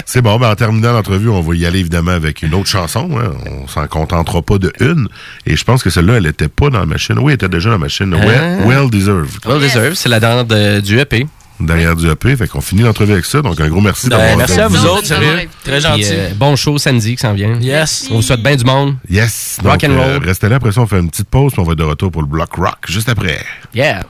C'est bon, ben en terminant l'entrevue, on va y aller évidemment avec une autre chanson. hein. On s'en contentera pas de une. Et je pense que celle-là, elle était pas dans la machine. Oui, elle était déjà dans la machine. Well, Ah. well deserved. Well deserved, c'est la dent de- du EP. Derrière du EP. Fait qu'on finit l'entrevue avec ça. Donc un gros merci Ben, d'avoir merci à vous autres, sérieux. Très Puis, gentil. euh, bon show samedi qui s'en vient. Yes. On vous souhaite bien du monde. Yes. Rock and euh, roll. restez là. Après ça, on fait une petite pause. Puis on va être de retour pour le block rock juste après. Yeah.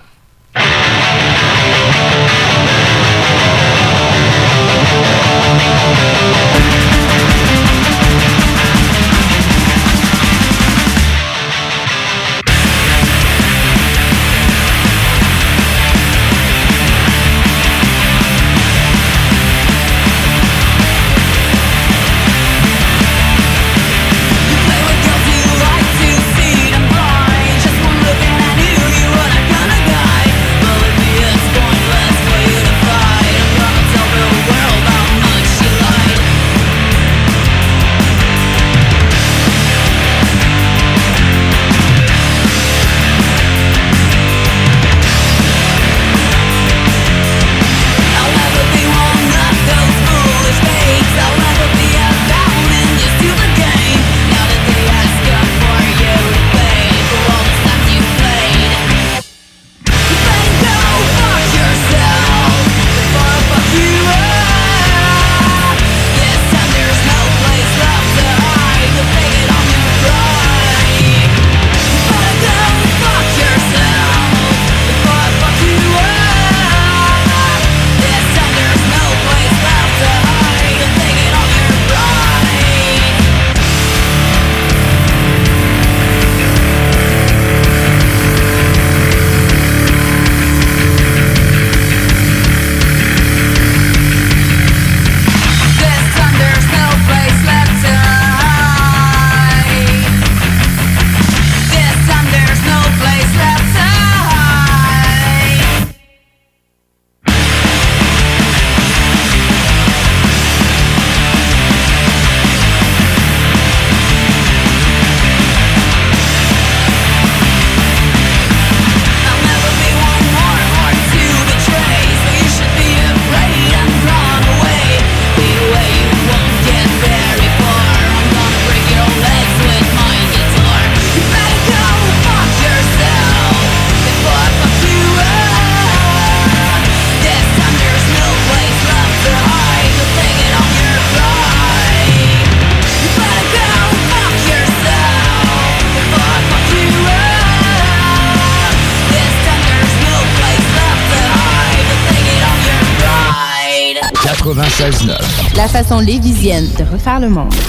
Refaire le monde.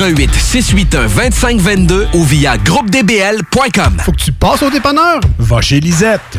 88 681 2522 ou via groupedbl.com. Faut que tu passes au dépanneur. Va chez Lisette.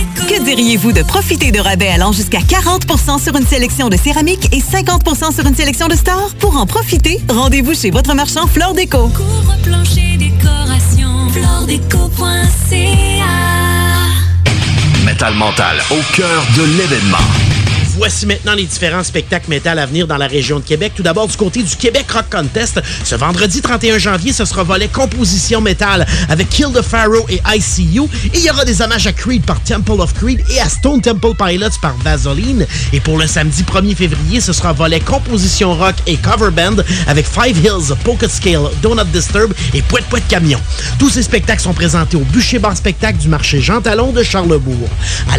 diriez-vous de profiter de rabais allant jusqu'à 40% sur une sélection de céramique et 50% sur une sélection de stores? Pour en profiter, rendez-vous chez votre marchand Flore Déco. Couvre plancher décoration, floredeco.ca Metal Mental, au cœur de l'événement. Voici maintenant les différents spectacles métal à venir dans la région de Québec. Tout d'abord, du côté du Québec Rock Contest, ce vendredi 31 janvier, ce sera volet composition métal avec Kill the Pharaoh et ICU. Il y aura des hommages à Creed par Temple of Creed et à Stone Temple Pilots par Vaseline. Et pour le samedi 1er février, ce sera volet composition rock et cover band avec Five Hills, Pocket Scale, Donut Disturb et Pouet Pouet Camion. Tous ces spectacles sont présentés au Bûcher Bar Spectacle du marché Jean Talon de Charlebourg. À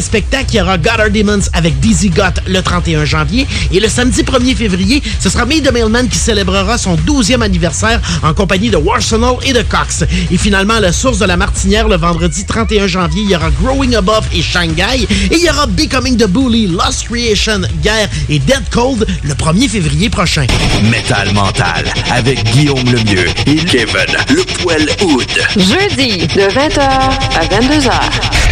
Spectacle, il y aura Goddard Demons avec Dizzy Got le 31 janvier. Et le samedi 1er février, ce sera May the Mailman qui célébrera son 12e anniversaire en compagnie de Warsenal et de Cox. Et finalement, à la source de la Martinière, le vendredi 31 janvier, il y aura Growing Above et Shanghai. Et il y aura Becoming the Bully, Lost Creation, Guerre et Dead Cold le 1er février prochain. Metal Mental, avec Guillaume Lemieux et Kevin Le Poil Hood. Jeudi, de 20h à 22h.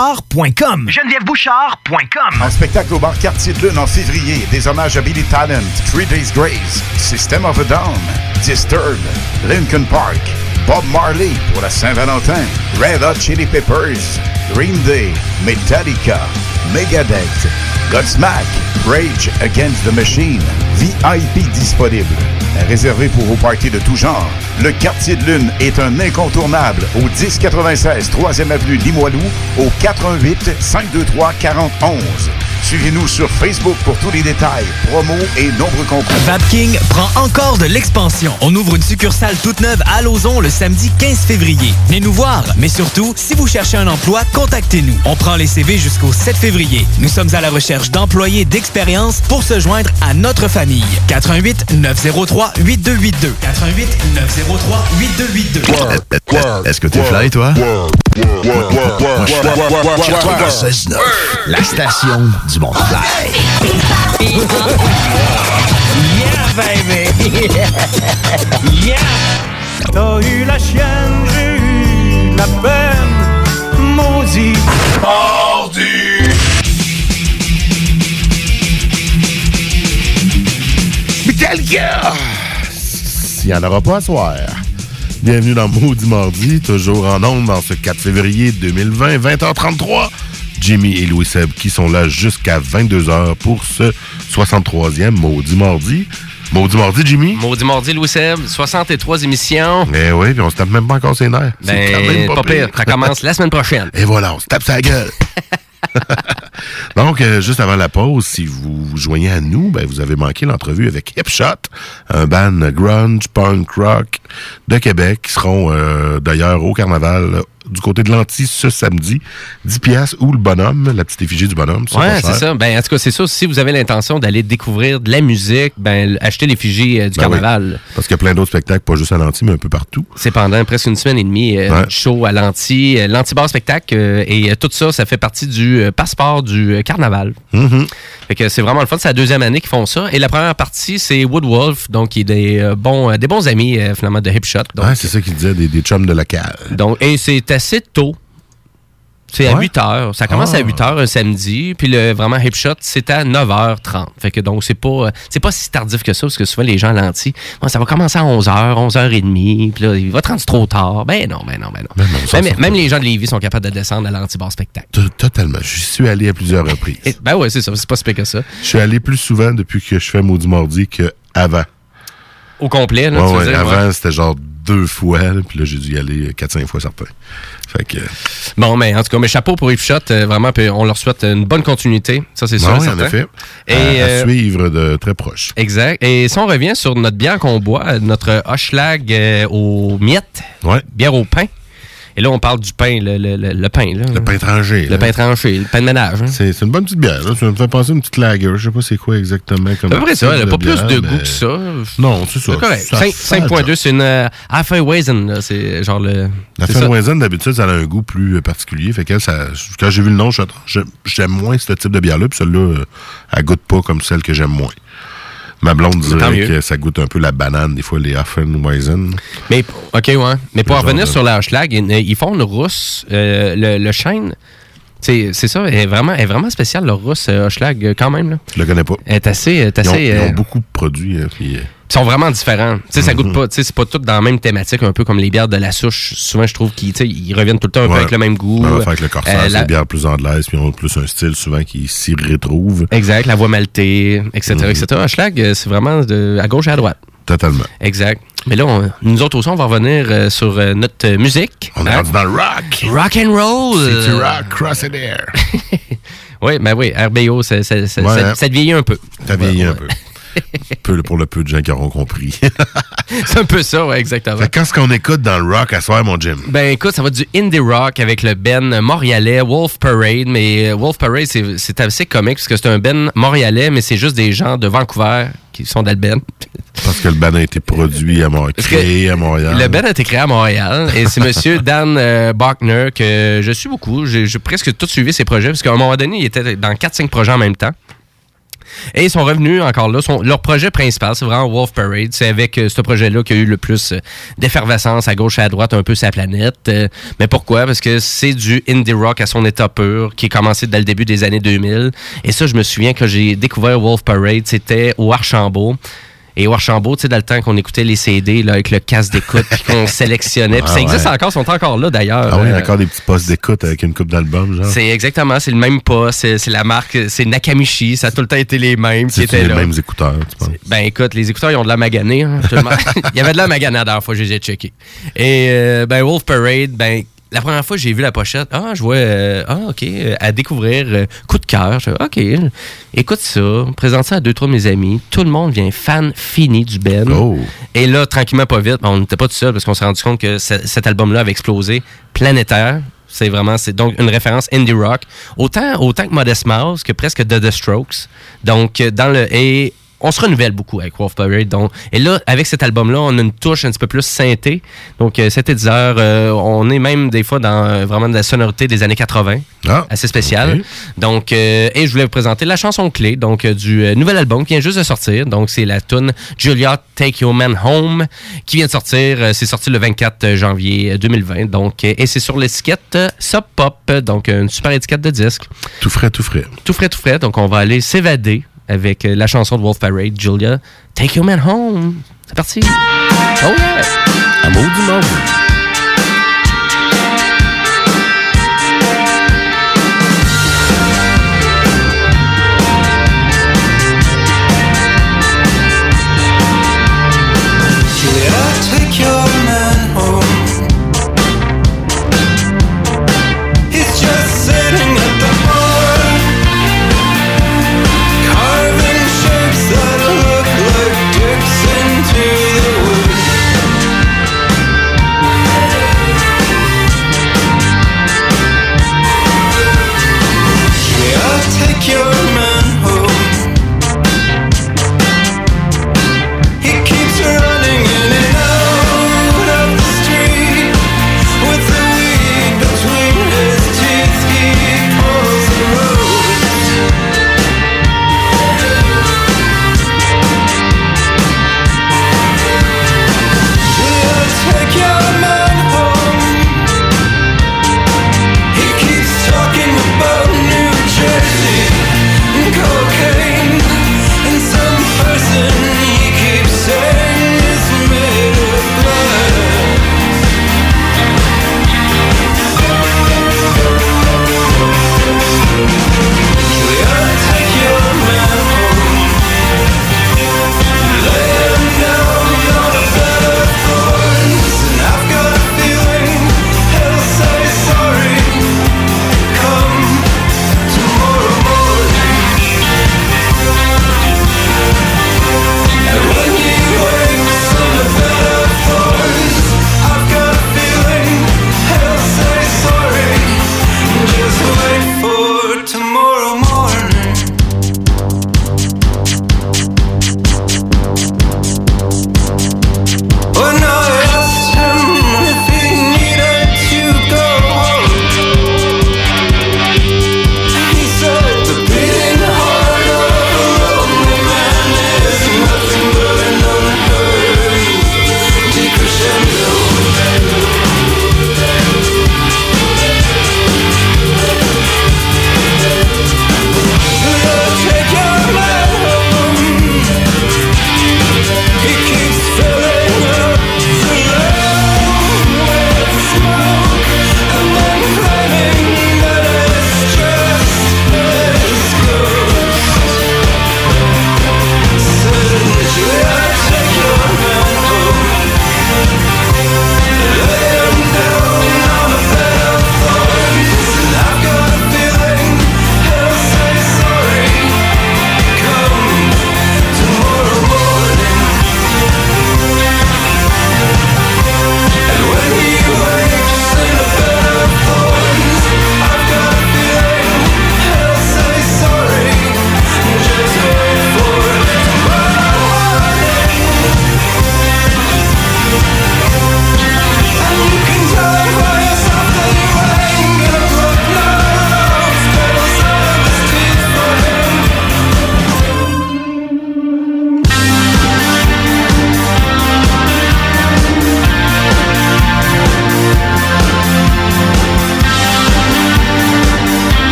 GenevièveBouchard.com. En spectacle au bar Quartier de Lune en février, des hommages à Billy Talent, Three Days Grace, System of a Down, Disturbed, Lincoln Park, Bob Marley pour la Saint-Valentin, Red Hot Chili Peppers, Green Day, Metallica, Megadeth, Godsmack, Rage Against the Machine, VIP disponible. Réservé pour vos parties de tout genre, le Quartier de Lune est un incontournable au 1096 3e Avenue Limoilou au 418 523 4011. Suivez-nous sur Facebook pour tous les détails, promos et nombreux concours. Vapking prend encore de l'expansion. On ouvre une succursale toute neuve à Lauson le samedi 15 février. Venez nous voir, mais surtout, si vous cherchez un emploi, contactez-nous. On prend les CV jusqu'au 7 février. Nous sommes à la recherche d'employés d'expérience pour se joindre à notre famille. 88 903 8282. 88 903 8282. Est-ce que t'es fly, toi? La station du fly. Yeah, baby! yeah! T'as eu la chienne, j'ai eu la peine, maudit. Mardi! Metallica! Il n'y en aura pas à soir. Bienvenue dans Maudit Mardi, toujours en ondes dans ce 4 février 2020, 20h33. Jimmy et Louis Seb qui sont là jusqu'à 22h pour ce 63e Maudit Mardi. Maudit Mardi, Jimmy? Maudit Mardi, Louis Seb, 63 émissions. Eh oui, puis on se tape même pas encore ses nerfs. C'est Ben, quand même pas pire. Ça commence la semaine prochaine. Et voilà, on se tape sa gueule. Donc, euh, juste avant la pause, si vous vous joignez à nous, ben, vous avez manqué l'entrevue avec Hipshot, un band grunge, punk rock de Québec, qui seront euh, d'ailleurs au carnaval du côté de l'anti ce samedi. 10 piastres ou le bonhomme, la petite effigie du bonhomme. Pas c'est ça. Ben, en tout cas, c'est ça. Si vous avez l'intention d'aller découvrir de la musique, ben, achetez l'effigie euh, du Ben oui. carnaval. Parce qu'il y a plein d'autres spectacles, pas juste à l'anti, mais un peu partout. C'est pendant presque une semaine et demie, euh, Ouais. show à l'anti, euh, l'anti-bar spectacle. euh, et euh, tout ça, ça fait partie du passeport du carnaval. Mm-hmm. Fait que c'est vraiment le fun. C'est la deuxième année qu'ils font ça. Et la première partie, c'est Woodwolf, donc qui est des, euh, bons, euh, des bons amis, euh, finalement, de Hip Shot. Donc, Ouais, c'est ça qu'il disait, des, des chums de local. donc, et c'est assez tôt. C'est à Ouais. 8 h. Ça commence Ah. à 8 h un samedi. Puis le vraiment hip shot, c'est à 9h30. Fait que donc, c'est pas, euh, c'est pas si tardif que ça, parce que souvent les gens lentis, Bon, ça va commencer à 11h, 11h30. Puis là, il va te rendre trop tard. Ben non, ben non, ben non. ça, même, ça- même les gens de Lévis sont capables de descendre à l'anti-bar spectacle. Totalement. J'y suis allé à plusieurs reprises. Ben ouais, c'est ça. C'est pas si pire que ça. Je suis allé plus souvent depuis que je fais Maudit Mardi qu'avant. Au complet, là, Ouais, tu ouais, avant, c'était genre deux fois, là, puis là, j'ai dû y aller 4-5 fois certains. Fait que. Bon, mais en tout cas, mais chapeau pour Shot. euh, vraiment, puis on leur souhaite une bonne continuité. Ça, c'est sûr. Oui, en certain. effet. Et, à, à euh, suivre de très proche. Exact. Et si on revient sur notre bière qu'on boit, euh, notre Hochelag euh, aux miettes, bière au pain. Et là, on parle du pain, le, le- le- le pain. Là. Le pain tranché. Le pain tranché, le pain de ménage. hein. C'est une bonne petite bière. Là. Ça me fait penser à une petite lager. Je sais pas c'est quoi exactement. C'est à peu près ça. Elle n'a pas plus de mais- goût que ça. Non, c'est ça. C'est correct. Ça Cinq- fait le 5.2, c'est une euh, Weizen. là. C'est genre le. D'habitude, ça a un goût plus euh, particulier. Fait ça, quand j'ai vu le nom, j'aime moins ce type de bière-là. Puis celle-là, euh, elle goûte pas comme celle que j'aime moins. Ma blonde dirait que ça goûte un peu la banane, des fois, les Affenweizen. Mais, OK, ouais. Mais pour revenir de- sur la Hochelag, ils, ils font une rousse. euh, le, le chêne, c'est ça, elle est vraiment, elle est vraiment spéciale, leur rousse euh, euh, quand même. Là. Je le connais pas. Elle est assez. est Ils ont, ils ont euh, beaucoup de produits. hein, puis, euh, sont vraiment différents. Tu sais, ça Mhm. goûte pas. Tu sais, c'est pas tout dans la même thématique, un peu comme les bières de la souche. Souvent, je trouve qu'ils ils reviennent tout le temps un peu avec le même goût. On va faire avec le corsaire, Euh, la- des bières plus anglaises, puis ils ont plus un style souvent qui s'y retrouve. Exact, la voix maltée, etc., Mhm. etc. Hochelag, euh, c'est vraiment de, à gauche et à droite. Totalement. Exact. Mais là, on- nous autres aussi, on va revenir euh, sur euh, notre musique. On est rendu dans le rock. Rock and roll. C'est du rock, cross air. Oui, ben oui, RBO, ça, ça, ça, Ouais, ça- hein? ça te vieillit un peu. T'as vieilli Ouais, un peu. peu pour le peu de gens qui auront compris. c'est un peu ça, ouais, exactement. Fait Qu'est-ce qu'on écoute dans le rock à soir, mon Jim? Ben écoute, ça va du indie rock avec le Ben montréalais Wolf Parade, mais euh, Wolf Parade c'est assez comique parce que c'est un Ben montréalais, mais c'est juste des gens de Vancouver qui sont d'Alben. Parce que le band a été produit à Montréal, créé à Montréal. Le Ben a été créé à Montréal et c'est Monsieur Dan euh, Bachner que je suis beaucoup. J'ai j'ai presque tout suivi ses projets parce qu'à un moment donné, il était dans 4-5 projets en même temps. Et ils sont revenus encore là. Leur projet principal, c'est vraiment Wolf Parade. C'est avec euh, ce projet-là qu'il y a eu le plus euh, d'effervescence à gauche et à droite, un peu sa planète. Euh, mais pourquoi? Parce que c'est du indie rock à son état pur, qui est commencé dès le début des années 2000. Et ça, je me souviens que j'ai découvert Wolf Parade, c'était au Archambault. Et au Archambault, tu sais, dans le temps qu'on écoutait les CD là, avec le casque d'écoute, puis qu'on sélectionnait. Puis Ah ça existe ouais. encore, ils sont encore là d'ailleurs. Ah oui, Euh, encore des petits postes d'écoute avec une coupe d'album, genre. c'est exactement, c'est le même pas, c'est la marque, c'est Nakamichi, ça a tout le temps été les mêmes qui C'est étaient les là. mêmes écouteurs, tu penses? Ben écoute, les écouteurs, ils ont de la maganée. hein. Il y avait de la maganée la dernière fois, je les ai checkés. Et euh, ben Wolf Parade, ben la première fois que j'ai vu la pochette, ah, je vois, euh, ah, ok, euh, à découvrir, euh, coup de cœur. Je ok, écoute ça, présente ça à deux, trois de mes amis. Tout le monde vient fan fini du Ben. Oh. Et là, tranquillement, pas vite, on n'était pas tout seul parce qu'on s'est rendu compte que ce- cet album-là avait explosé planétaire. C'est vraiment, c'est donc une référence indie rock. Autant, autant que Modest Mouse que presque The The Strokes. Donc, dans le. Et on se renouvelle beaucoup avec Wolf Parade. Donc, et là, avec cet album-là, on a une touche un petit peu plus synthé. Donc, euh, synthétiseur, euh, on est même des fois dans euh, vraiment de la sonorité des années 80. Ah, assez spécial. Donc, euh, et je voulais vous présenter la chanson clé donc du nouvel album qui vient juste de sortir. Donc, c'est la tune Julia Take Your Man Home qui vient de sortir. C'est sorti le 24 janvier 2020. Donc, et c'est sur l'étiquette Sub Pop. Donc, une super étiquette de disque. Tout frais, tout frais. Tout frais, tout frais. Donc, on va aller s'évader avec euh, la chanson de Wolf Parade, Julia Take Your Man Home. C'est parti. Oh yeah! Amour du monde.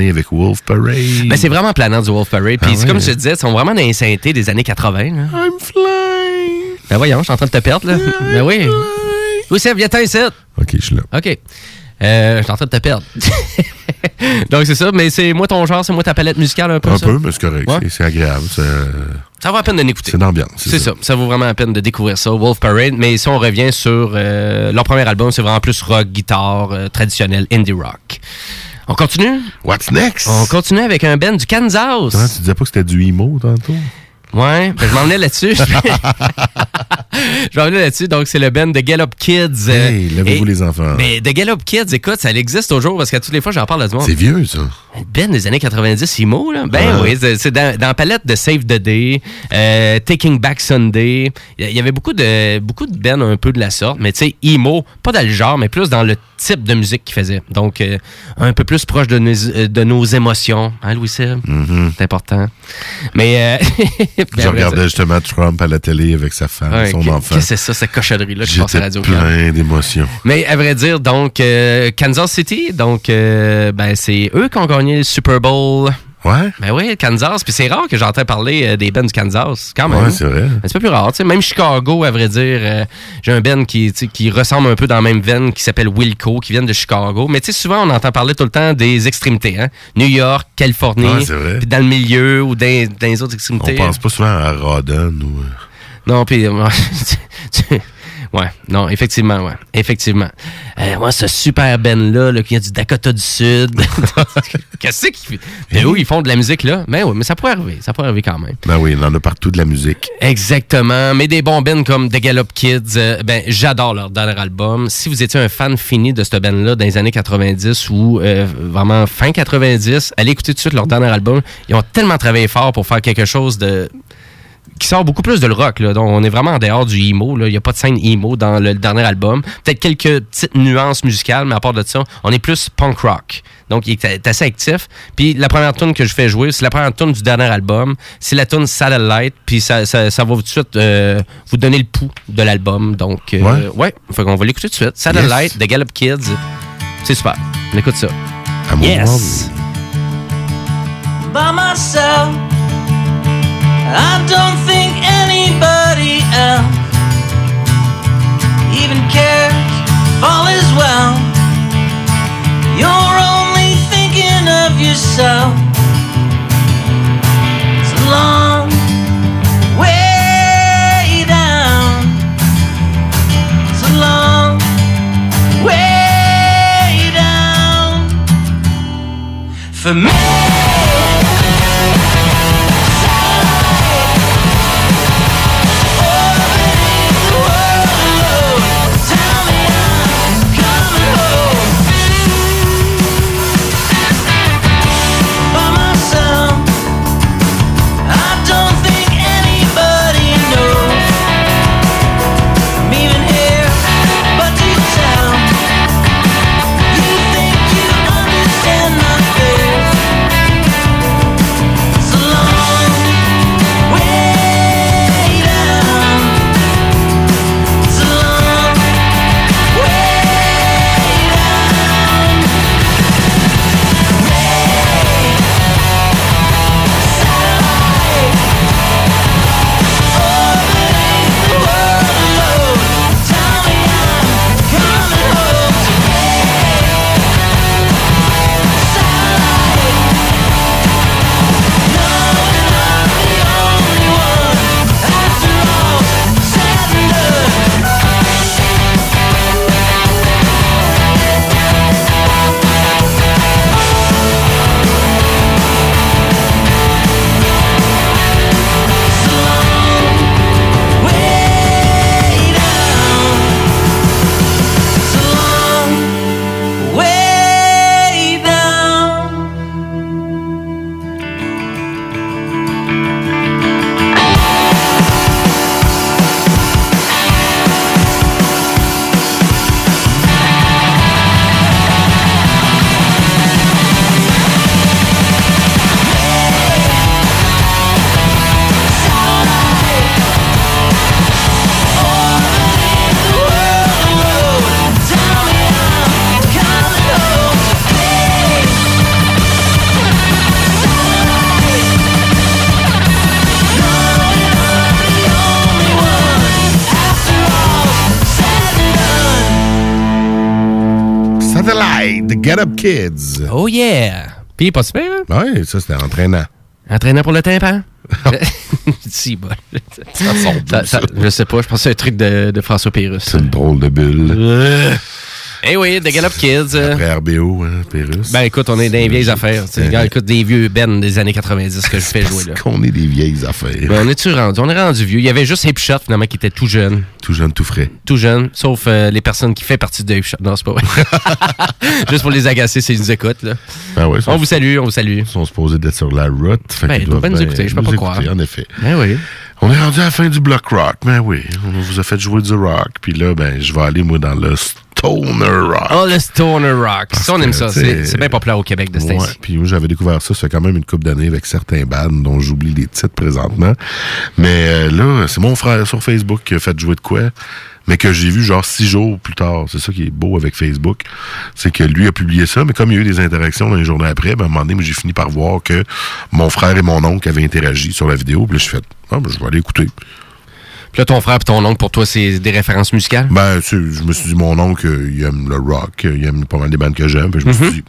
Avec Wolf Parade. Ben, c'est vraiment planant du Wolf Parade. Puis Ah comme je te disais, ils sont vraiment dans les synthés des années 80. Là. I'm flying. Ben voyons, je suis en train de te perdre. Là. ben oui. Oui, c'est viens ici. OK, je suis là. OK. Euh, je suis en train de te perdre. Donc c'est ça, mais c'est moi ton genre, c'est moi ta palette musicale un peu. Un ça? peu, mais c'est correct. Ouais. C'est- agréable. Ça vaut la peine de l'écouter. C'est l'ambiance. C'est ça. ça. vaut vraiment la peine de découvrir ça, Wolf Parade. Mais si on revient sur euh, leur premier album, c'est vraiment plus rock, guitare, euh, traditionnel, indie rock. On continue? What's next? On continue avec un band du Kansas. Comment tu disais pas que c'était du emo tantôt? Ouais, ben, je m'en venais là-dessus. je m'en venais là-dessus. Donc, c'est le band de Gallup Kids. euh, Hey, levez-vous et- les enfants. Mais The Gallup Kids, écoute, ça existe toujours parce que toutes les fois, j'en parle à du monde. C'est vieux, ça. Ben des années 90, Imo, là. Ben Ouais. oui, c'est- dans, dans la palette de Save the Day, euh, Taking Back Sunday. Il y- avait beaucoup de beaucoup de bands un peu de la sorte, mais tu sais, Imo, pas dans le genre, mais plus dans le type de musique qu'ils faisaient. Donc, euh, un peu plus proche de nos, euh, de nos émotions. Hein, Louis Cyr? C'est important. Mais... euh, ben, Je regardais justement Trump à la télé avec sa femme, son enfant. Que c'est ça, cette cochonnerie-là qui passe à radio? plein d'émotions. Mais à vrai dire, donc, euh, Kansas City, donc, euh, ben, c'est eux qui ont gagné le Super Bowl. Ouais? Ben oui, Kansas. Puis c'est rare que j'entends parler euh, des bands du Kansas, quand même. Ouais, c'est vrai. C'est pas plus rare. tu sais. Même Chicago, à vrai dire, euh, j'ai un band qui, qui ressemble un peu dans la même veine qui s'appelle Wilco, qui vient de Chicago. Mais tu sais, souvent, on entend parler tout le temps des extrémités. Hein? New York, Californie, Ouais, c'est vrai. puis dans le milieu ou dans, dans les autres extrémités. On pense pas souvent à Rodden ou... Non, puis... ouais, non, effectivement, ouais. Effectivement. Euh, moi, ce super Ben-là, là, qui vient du Dakota du Sud. Qu'est-ce qu'ils... Mais où ils font de la musique, là? Mais oui, mais ça pourrait arriver. Ça pourrait arriver quand même. Ben oui, il en a partout de la musique. Exactement. Mais des bons bands comme The Gallup Kids, euh, ben, j'adore leur dernier album. Si vous étiez un fan fini de ce band-là dans les années 90 ou euh, vraiment fin 90, allez écouter tout de suite leur dernier album. Ils ont tellement travaillé fort pour faire quelque chose de qui sort beaucoup plus de le rock. Là. Donc, on est vraiment en dehors du emo. là. Il n'y a pas de scène emo dans le, le dernier album. Peut-être quelques petites nuances musicales, mais à part de ça, on est plus punk rock. Donc, il est, assez actif. Puis la première tune que je fais jouer, c'est la première tune du dernier album. C'est la tune Satellite. Puis ça, ça, ça va tout de suite euh, vous donner le pouls de l'album. Donc, euh, Ouais. ouais. Fait qu'on va l'écouter tout de suite. Satellite, The Gallup Kids. C'est super. On écoute ça. À yes! by myself. I don't think anybody else even cares if all is well. You're only thinking of yourself. It's a long way down. It's a long way down for me. Get Up Kids. Oh yeah! Puis, pas super, hein? Oui, ça, c'était entraînant. Entraînant pour le tympan? si, bon. Ça, ça- je sais pas, je pense que c'est un truc de, de François Pérus. C'est une drôle de bulle. Eh oui, The Gallup Kids. euh. Après RBO, hein, Pérus. Ben écoute, on est dans les vieilles affaires. Regarde, écoute, des vieux Ben des années 90 que je fais jouer là. Qu'on est des vieilles affaires. Ben, on est-tu rendu? On est rendu vieux. Il y avait juste Hip Shot finalement qui était tout jeune. Tout jeune, tout frais. Tout jeune, sauf euh, les personnes qui font partie de Hip Shot. Non, c'est pas vrai. juste pour les agacer s'ils nous écoutent. Là. Ben ouais, on vous salue, on vous salue. Ils sont supposés d'être sur la route. Fait Ben, ils doivent doivent nous écouter, je peux pas croire. En effet. Ben oui. On est rendu à la fin du block rock. Ben oui. On vous a fait jouer du rock. Puis là, ben, je vais aller, moi, dans le stoner rock. Oh, le Stoner Rock. Ça, on aime ça. C'est bien populaire au Québec de ce Ouais, puis moi, j'avais découvert ça, ça fait quand même une couple d'années avec certains bands dont j'oublie les titres présentement. Mais euh, là, c'est mon frère sur Facebook qui a fait jouer de quoi, mais que j'ai vu genre six jours plus tard. C'est ça qui est beau avec Facebook. C'est que lui a publié ça, mais comme il y a eu des interactions dans les journées après, ben, à un moment donné, j'ai fini par voir que mon frère et mon oncle avaient interagi sur la vidéo. Puis là, je fais, ah, ben, je vais aller écouter. Puis là, ton frère et ton oncle, pour toi, c'est des références musicales? Ben, tu sais, je me suis dit, mon oncle, euh, il aime le rock, euh, il aime pas mal des bandes que j'aime. Puis je me Mhm. suis dit,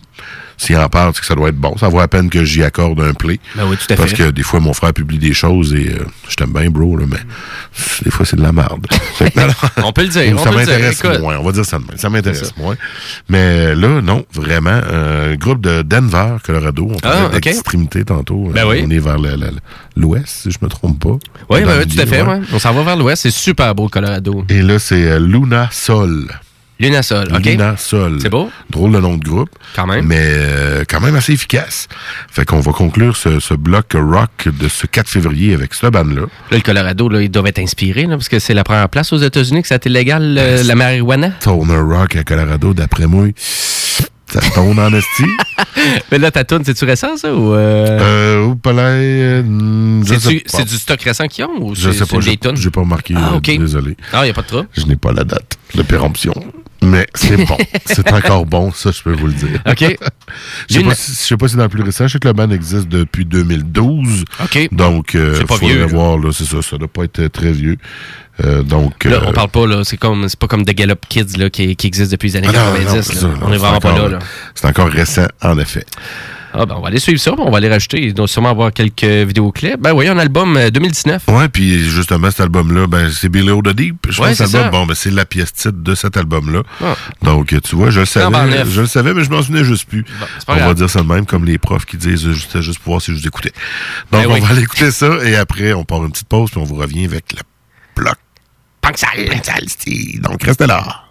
s'il en parle, c'est que ça doit être bon. Ça vaut la peine que j'y accorde un play. Ben oui, tout à Parce fait. que des fois, mon frère publie des choses et euh, je t'aime bien, bro, là, mais des fois, c'est de la merde. Non. On peut le dire, ça m'intéresse moins. On va dire ça de même. Ça m'intéresse moins. Mais là, non, vraiment, un groupe de Denver, Colorado. On parlait Ah, ok. d'extrémité tantôt. Ben Euh, oui. On est vers l'ouest, si je me trompe pas. Oui, ben, oui, tout à fait. ouais. ouais. On s'en va vers l'ouest. C'est super beau, Colorado. Et là, c'est euh, Luna Sol. Lunasol, OK? Luna Sol. C'est beau? Drôle de nom de groupe. Quand même. Mais euh, quand même assez efficace. Fait qu'on va conclure ce, ce bloc rock de ce 4 février avec ce band-là. Là, le Colorado, là, ils doivent être inspirés, là, parce que c'est la première place aux États-Unis que ça a été légal, euh, la marijuana? Toner Rock à Colorado, d'après moi, ça tourne en esti. Mais là, ta toune, c'est-tu récent, ça? Ou euh... Euh, ou pas là, euh, hmm, c'est du stock récent qu'ils ont? Ou Je sais pas, j'ai pas remarqué, Ah, euh, désolé. Ah, il a pas de trouble. Je n'ai pas la date de péremption. Mais c'est bon. c'est encore bon, ça, je peux vous le dire. OK. Je sais si, je sais pas si c'est dans le plus récent. Je sais que le band existe depuis 2012. OK. Donc, euh, C'est pas faudrait vieux, voir, là, c'est ça. Ça doit pas être euh, très vieux. Euh, donc, Là, euh, on parle pas, là, c'est comme, c'est pas comme The Gallup Kids, là, qui, qui existe depuis les années ah non, 90, non, là. c'est ça. On est C'est vraiment pas là. C'est encore récent, en effet. Ah, ben, on va aller suivre ça, on va aller rajouter. Il doit sûrement avoir quelques vidéoclips. Ben oui, un album euh, 2019. Ouais, puis justement, cet album-là, ben, c'est Below the Deep. Je Ouais, pense que ça. bon, ben, c'est la pièce titre de cet album-là. Ah. Donc, tu vois, je le savais, je le savais, mais je m'en souvenais juste plus. on va dire ça de même, comme les profs qui disent, euh, juste, juste pour voir si je vous écoutais. Donc, Ben on oui. va aller écouter ça, et après, on part une petite pause, puis on vous revient avec le bloc. Sale, c'est- Donc, restez là.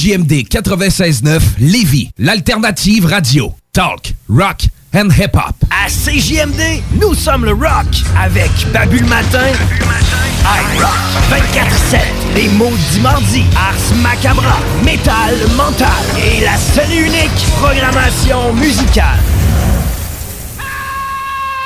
CJMD 96.9 Lévis, l'alternative radio. Talk, rock and hip-hop. À CJMD, nous sommes le rock avec Babu le matin, iRock 24-7, les maudits mardis, Ars Macabra, Metal Mental et la seule et unique programmation musicale.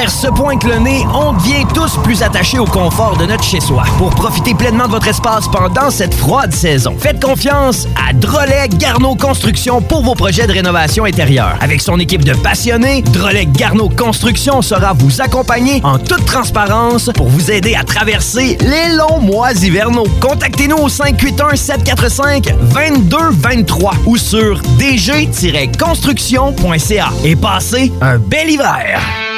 se pointe le nez, on devient tous plus attachés au confort de notre chez-soi. Pour profiter pleinement de votre espace pendant cette froide saison, faites confiance à Drolet Garneau Construction pour vos projets de rénovation intérieure. Avec son équipe de passionnés, Drolet Garneau Construction saura vous accompagner en toute transparence pour vous aider à traverser les longs mois hivernaux. Contactez-nous au 581-745-2223 ou sur dg-construction.ca et passez un bel hiver.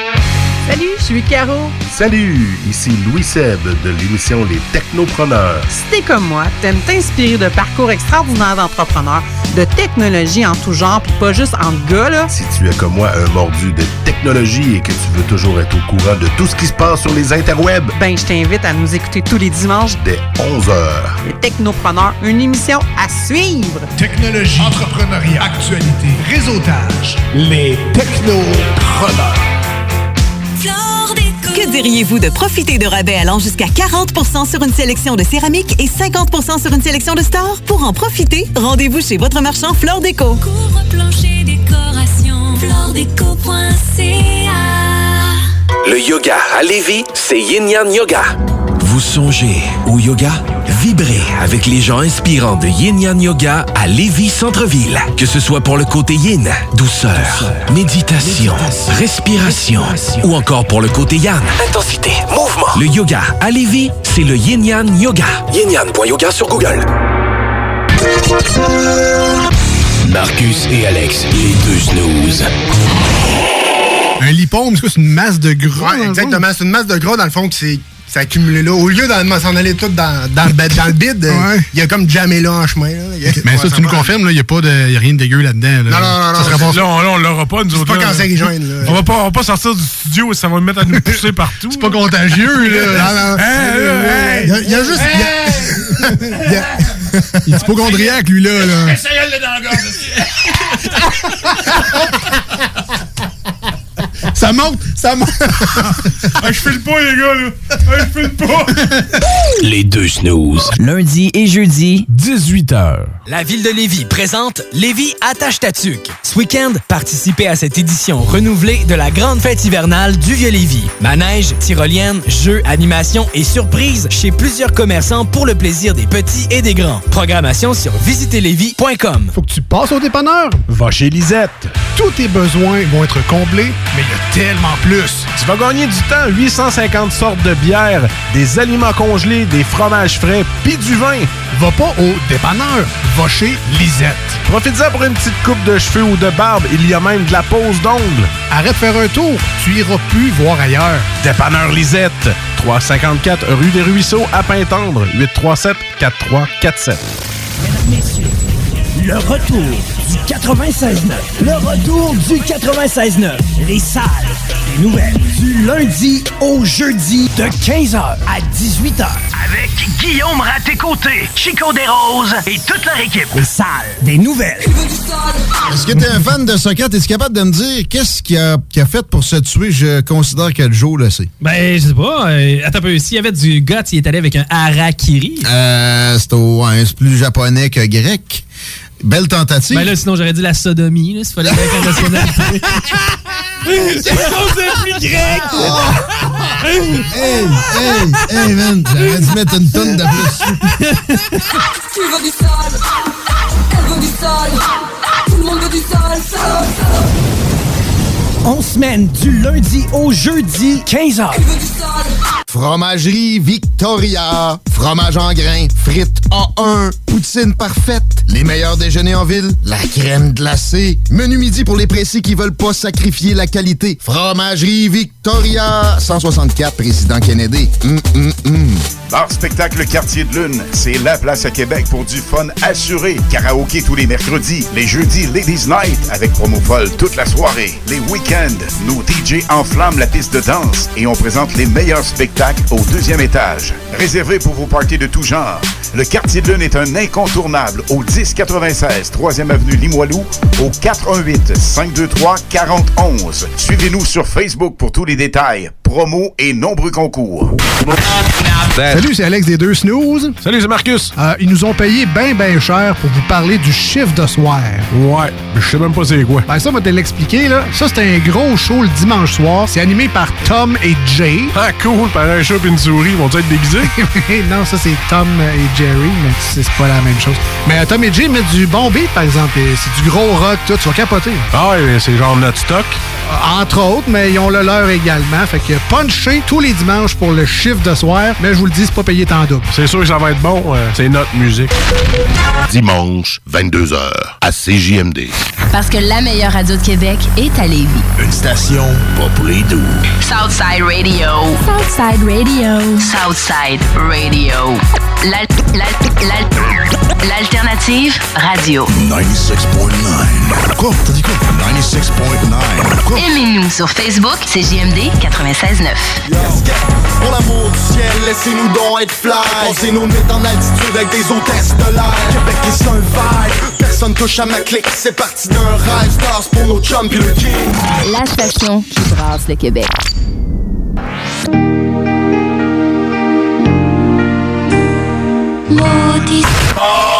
Salut, je suis Caro. Salut, ici Louis Seb de l'émission Les Technopreneurs. Si t'es comme moi, t'aimes t'inspirer de parcours extraordinaires d'entrepreneurs, de technologie en tout genre, puis pas juste en gars, là? Si tu es comme moi un mordu de technologie et que tu veux toujours être au courant de tout ce qui se passe sur les interwebs, Ben, je t'invite à nous écouter tous les dimanches. dès 11h. Les Technopreneurs, une émission à suivre. Technologie, entrepreneuriat, actualité, réseautage. Les technopreneurs. Que diriez-vous de profiter de rabais allant jusqu'à 40% sur une sélection de céramique et 50% sur une sélection de stores? Pour en profiter, rendez-vous chez votre marchand Flore Déco. Plancher décoration, floredeco.ca Le yoga à Lévis, c'est Yin Yang Yoga. Vous songez au yoga? Vibrez avec les gens inspirants de Yin Yang Yoga à Lévis Centre-Ville. Que ce soit pour le côté yin, douceur, méditation, respiration, ou encore pour le côté yang, intensité, mouvement. Le yoga à Lévis, c'est le Yin Yang Yoga. Yin Yang.yoga sur Google. Marcus et Alex, les deux snooze. Un lipome? C'est une masse de gras. exactement. C'est une masse de gras, dans le fond, qui s'est s'est accumulé là. Au lieu d'en s'en aller tout dans, dans, le, bed- dans le bide, euh, il y a comme jamais là en chemin. là. Il y a- Mais ça, tu nous confirmes, il n'y a, pas de- y a rien de dégueu là-dedans. là. Non, non, non, non, Ça sera c'est- pas- Là, on, l'aura pas, nous C'est autres. pas là. cancérigène, là. On va pas, on va pas sortir du studio et ça va nous mettre à nous pousser partout. C'est pas contagieux, là. Hey, là, hey. Il y a- il y a juste- il y a- il Il est hypochondriaque, lui, là. là. Essaye-le dans la Ça monte, ça monte. Ah, je file pas, les gars, là. Ah, je file pas. Les deux snooze. Lundi et jeudi, 18h. La ville de Lévis présente Lévis attache ta tuque. Ce week-end, participez à cette édition renouvelée de la grande fête hivernale du Vieux-Lévis. Manège, tyrolienne, jeux, animations et surprises chez plusieurs commerçants pour le plaisir des petits et des grands. Programmation sur visitezlévis.com. Faut que tu passes au dépanneur. Va chez Lisette. Tous tes besoins vont être comblés, mais il y a tellement plus. Tu vas gagner du temps, 850 sortes de bières, des aliments congelés, des fromages frais, puis du vin. Va pas au dépanneur, va chez Lisette. Profites-en pour une petite coupe de cheveux ou de barbe, il y a même de la pose d'ongles. Arrête de faire un tour, tu iras plus voir ailleurs. Dépanneur Lisette, 354 rue des Ruisseaux à Pintendre, 837 4347. messieurs, le retour du 96.9. Le retour du 96.9. Les salles des nouvelles. Du lundi au jeudi de 15h à 18h. Avec Guillaume Raté-Côté, Chico Desroses et toute leur équipe. Les salles des nouvelles. Est-ce que tu es un fan de soccer? Es-tu capable de me dire qu'est-ce qu'il a, a fait pour se tuer? Je considère que Joe le sait. Ben, je sais pas. euh, attends un peu. S'il y avait du guts, il est allé avec un harakiri. Euh, c'est au- ouais, c'est plus japonais que grec. Belle tentative. Ben là, sinon, j'aurais dit la sodomie, là, s'il fallait la nationalité. C'est plus grec! Hey, hey, hey, man, j'aurais dû mettre une tonne de plus. Tu veux du sale Elle veut du sale Tout le monde veut du sale, sale, sale En semaine, du lundi au jeudi, 15h. Fromagerie Victoria. Fromage en grains. Frites A1. Poutine parfaite. Les meilleurs déjeuners en ville. La crème glacée. Menu midi pour les précis qui veulent pas sacrifier la qualité. Fromagerie Victoria. 164 Président Kennedy. Hum, hum, hum. Bar Spectacle Quartier de Lune, c'est la place à Québec pour du fun assuré. Karaoké tous les mercredis, les jeudis Ladies Night avec promo folle toute la soirée. Les week-ends, nos DJ enflamment la piste de danse et on présente les meilleurs spectacles au deuxième étage. Réservé pour vos parties de tout genre. Le Quartier de Lune est un incontournable au 1096 3e avenue Limoilou au 418 523 4011. Suivez-nous sur Facebook pour tous les détails, promos et nombreux concours. Salut, c'est Alex des deux snooze. Salut, c'est Marcus. Euh, ils nous ont payé bien, bien cher pour vous parler du chiffre de soir. Ouais, je sais même pas c'est quoi. Ben ça, on va te l'expliquer, là. Ça, c'est un gros show le dimanche soir. C'est animé par Tom et Jay. Ah, cool. Par un chat et une souris, ils vont être déguisés? non, ça, c'est Tom et Jerry, mais c'est c'est pas la même chose. Mais euh, Tom et Jay mettent du bon beat, par exemple. C'est du gros rock, tout. Tu vas capoter. Ah, ouais, c'est genre notre stock. Euh, Entre autres, mais ils ont le leur également. Fait que punché tous les dimanches pour le chiffre de soir. Mais je vous le dis, c'est pas payé tant double. C'est sûr que ça va être bon. euh, c'est notre musique. Dimanche, 22h, à CJMD. Parce que la meilleure radio de Québec est à Lévis. Une station pas pour les doux. Southside Radio. Southside Radio. Southside Radio. L'al- l'al- l'al- L'alternative radio. 96.9. Quoi? T'as dit quoi? 96.9. Quoi? Aimez-nous sur Facebook, c'est JMD 96.9. Pour l'amour du ciel, laissez-nous donc être fly. Nos nuits en altitude avec des hôtesses de l'air. Québec est un vibe, personne touche à ma clique. C'est parti d'un rêve, stars pour nos chums pis le king. La station qui brasse le Québec. Maudit. Et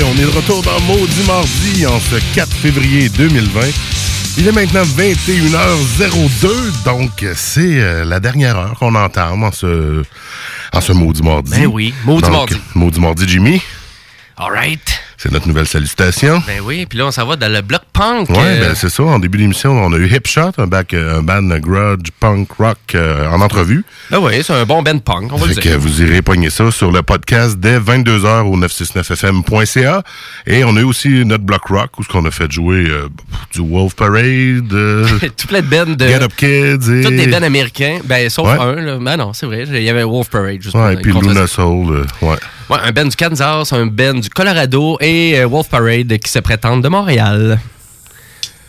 on est de retour dans Maudit Mardi en ce 4 février 2020. Il est maintenant 21h02, donc c'est euh, la dernière heure qu'on entend en ce, en ce Maudit Mardi. Ben oui, Maudit Donc, Mardi. Maudit Mardi, Jimmy. All right. C'est notre nouvelle salutation. Ben oui, puis là, on s'en va dans le bloc punk. Ouais, euh, ben c'est ça. En début d'émission, on a eu Hip Shot, un, bac, euh, un band grudge punk rock euh, en entrevue. Ah oui, c'est un bon band punk, on va le Fait dire. que vous irez pogner ça sur le podcast dès 22h au 969fm.ca. Et on a eu aussi notre block rock où ce qu'on a fait jouer euh, du Wolf Parade, Tout plein de bands de... Get Up Kids et... Tous des bands américains, ben sauf Ouais. un, là. Ben non, c'est vrai, il y avait Wolf Parade, juste Ouais, pour puis Luna. Soul, ouais. Ouais, un band du Kansas, un band du Colorado et euh, Wolf Parade qui se prétendent de Montréal.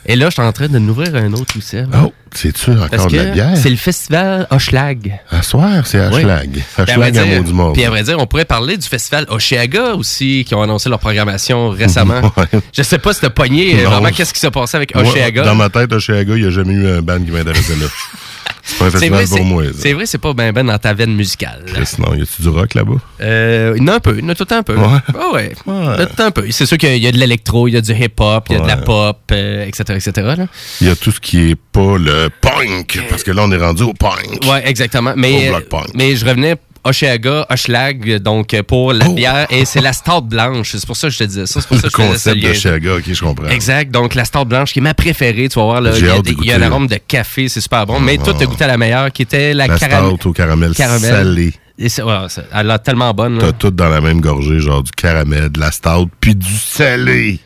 Et là, je suis en train de nous ouvrir un autre aussi. Oh, c'est-tu encore Parce de la bière? c'est le festival Hochelag. À soir, c'est Oui. Hochelag. À vrai Hochelag à dire- Maudit Mardi. Puis à vrai dire, on pourrait parler du festival Oshéaga aussi, qui ont annoncé leur programmation récemment. Ouais. Je sais pas si t'as pogné euh, Non. vraiment qu'est-ce qui s'est passé avec Moi, Oshéaga. dans ma tête, Hocheaga, il n'y a jamais eu un band qui m'intéressait là. C'est pas un C'est festival vrai, pour c'est- moi. ça. c'est vrai, c'est pas ben ben dans ta veine musicale. Sinon, y a-tu du rock là-bas? Euh, il y en a un peu, il y en a tout un peu. Ouais. Ah ouais. A tout un peu. C'est sûr qu'il y a de l'électro, il y a du hip-hop, il y a de la pop, euh, etc., etc. là. Il y a tout ce qui est pas le punk, parce que là, on est rendu au punk. Ouais, exactement. Mais, Au punk. mais je revenais Oshéaga, Hochelag, donc pour la bière, et c'est la stout blanche. C'est pour ça que je te disais ça. C'est pour ça Le je concept de lien. Hocheaga, ok, je comprends. Exact. Donc, la stout blanche qui est ma préférée. Tu vas voir, il y a, y un arôme de café, c'est super bon. Mais toi, t'as goûté à la meilleure, qui était la, La caramel. stout au caramel, Caramel. salé. Et ouais, elle a tellement bonne. T'as tout dans la même gorgée, genre du caramel, de la stout, puis du salé.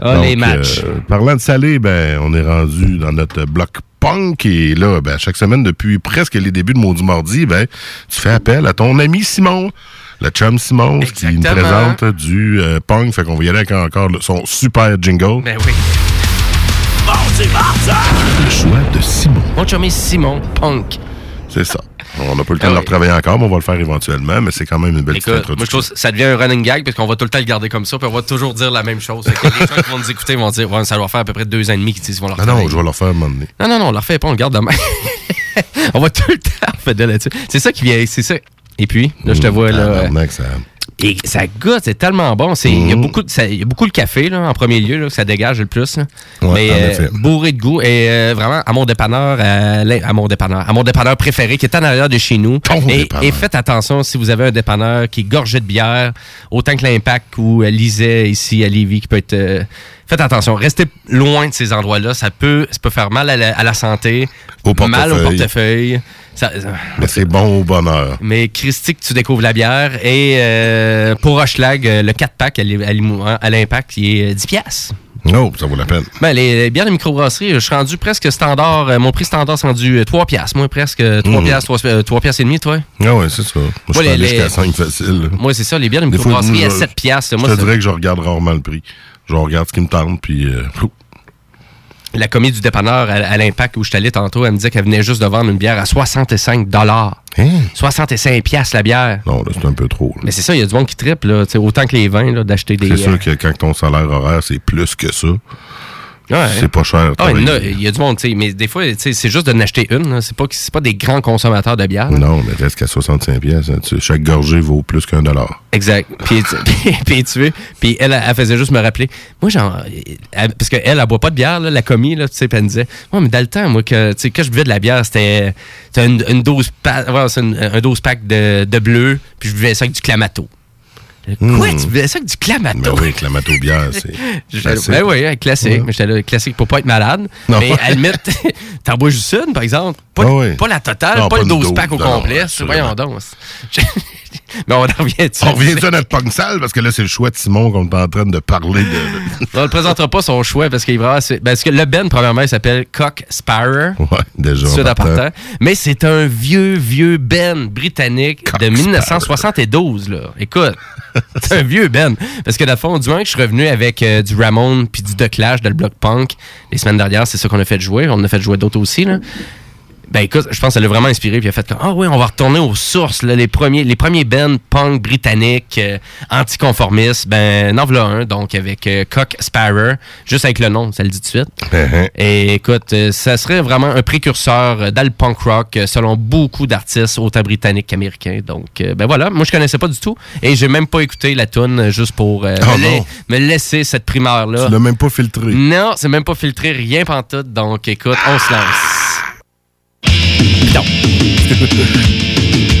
Ah, Donc, les matchs. euh, parlant de salé, ben, on est rendu dans notre bloc punk et là, ben, chaque semaine, depuis presque les débuts de Maudit Mardi, ben, tu fais appel à ton ami Simon. Le chum Simon, qui nous présente du euh, punk. Fait qu'on va y aller avec encore son super jingle. Ben oui. Le choix de Simon. Mon chummy Simon, punk. C'est ça. On n'a pas le temps Ah de le oui. retravailler encore, mais on va le faire éventuellement. Mais c'est quand même une belle petite Écoute, moi je introduction. trouve que ça devient un running gag parce qu'on va tout le temps le garder comme ça, puis on va toujours dire la même chose. Fait que les gens qui vont nous écouter vont dire ouais, ça doit faire à peu près deux ans et demi qu'ils vont leur Ah non, je vais le faire un moment donné. Non, non, non, on le refait pas, on le garde demain. on va tout le temps faire de là-dessus. C'est ça qui vient, c'est ça. Et puis, là, je te vois, là. euh, Tabarnak, ça- Et ça goûte, c'est tellement bon. C'est- Il y, a beaucoup de- ça- il y a beaucoup le café, là, en premier lieu, là, que ça dégage le plus. là. Ouais, Mais euh, bourré de goût. Et euh, vraiment, à mon dépanneur, à, à mon dépanneur, à mon dépanneur préféré, qui est en arrière de chez nous. Et, faites attention si vous avez un dépanneur qui est gorgé de bière, autant que l'Impact ou euh, Lisette ici à Lévis, qui peut être... euh, faites attention, restez loin de ces endroits-là. Ça peut, ça peut faire mal à la, à la santé, Au mal au portefeuille. Ça- Mais c'est bon au bonheur. mais Christy, que tu découvres la bière. Et euh, pour Hochelag, euh, le 4-pack à l'Impact, qui est euh, 10 piastres. Oh, ça vaut la peine. Ben, les, les bières de microbrasserie, je suis rendu presque standard. euh, mon prix standard, c'est rendu euh, 3 piastres. Moi, presque euh, 3 Mhm. piastres, 3, euh, 3 piastres et demi, toi? Ah ouais, c'est ça. Moi, je suis les- jusqu'à 5 facile. Moi, c'est ça, les bières de microbrasserie à je- 7 piastres. Moi, je te dirais que je regarde rarement le prix. Je regarde ce qui me tente, puis... euh, la commis du dépanneur à, à l'Impact où je allé tantôt, elle me disait qu'elle venait juste de vendre une bière à 65 dollars. 65 piastres la bière. Hein? Non, là, c'est un peu trop. là. Mais c'est ça, il y a du monde qui triple, là, autant que les vins, là, d'acheter des... C'est sûr euh, que quand ton salaire horaire, c'est plus que ça, Ouais. c'est pas cher. Ah, il y a- travailler. il y a du monde, mais des fois, c'est juste de n'acheter une. C'est pas, pas des grands consommateurs de bière. là. Non, mais reste qu'à 65 pièces. hein. Chaque gorgée vaut plus qu'un dollar. Exact. Puis, tu- puis, puis tu sais, puis elle, elle faisait juste me rappeler. Moi, genre, elle- parce qu'elle, elle boit pas de bière, là, la commis, là, tu sais, puis elle me disait, moi, mais dans le temps, moi, que, tu sais, quand je buvais de la bière, c'était une, une 12 pa- ouais, c'est une- un 12 pack de, de bleu, puis je buvais ça avec du clamato. Quoi, tu buvais ça avec du clamato? Mais Hmm. Ben oui, clamato bière, c'est. Ben oui, hein, classique. Ouais. Mais j'étais là, classique pour pas être malade. Non. Mais à la limite, t'en bois juste une, par exemple. Pas, Ah oui. pas la totale, Non, pas, pas le une 12 dose, pack au non, complet. Voyons donc. Mais on en revient dessus. On revient à notre pogne sale parce que là, c'est le choix de Simon qu'on est en train de parler de. On ne présentera pas son choix parce qu'il va c'est- Parce que le Ben, premièrement, il s'appelle Cock Sparrow. Ouais, déjà. Sud partant. Mais c'est un vieux, vieux Ben britannique de 1972, là. Écoute, c'est un vieux Ben. Parce que, dans le fond, du moment que je suis revenu avec euh, du Ramon puis du The Clash de le bloc punk, les semaines dernières, c'est ça qu'on a fait jouer. On a fait jouer d'autres aussi, là. Ben écoute, je pense que ça l'a vraiment inspiré. Puis a fait comme Ah oui, on va retourner aux sources, là, les premiers, les premiers bands punk britanniques euh, anticonformistes. Ben, en voilà un, donc avec euh, Cock Sparrow, juste avec le nom, ça le dit tout de suite. Uh-huh. Et écoute, euh, ça serait vraiment un précurseur dans le punk rock, selon beaucoup d'artistes, autant britanniques qu'américains. Donc, ben voilà, moi je connaissais pas du tout. Et j'ai même pas écouté la tune juste pour Oh me, non. la- me laisser cette primeur-là. Tu l'as même pas filtré. Non, c'est même pas filtré, rien pantoute. Donc écoute, on se lance. Non.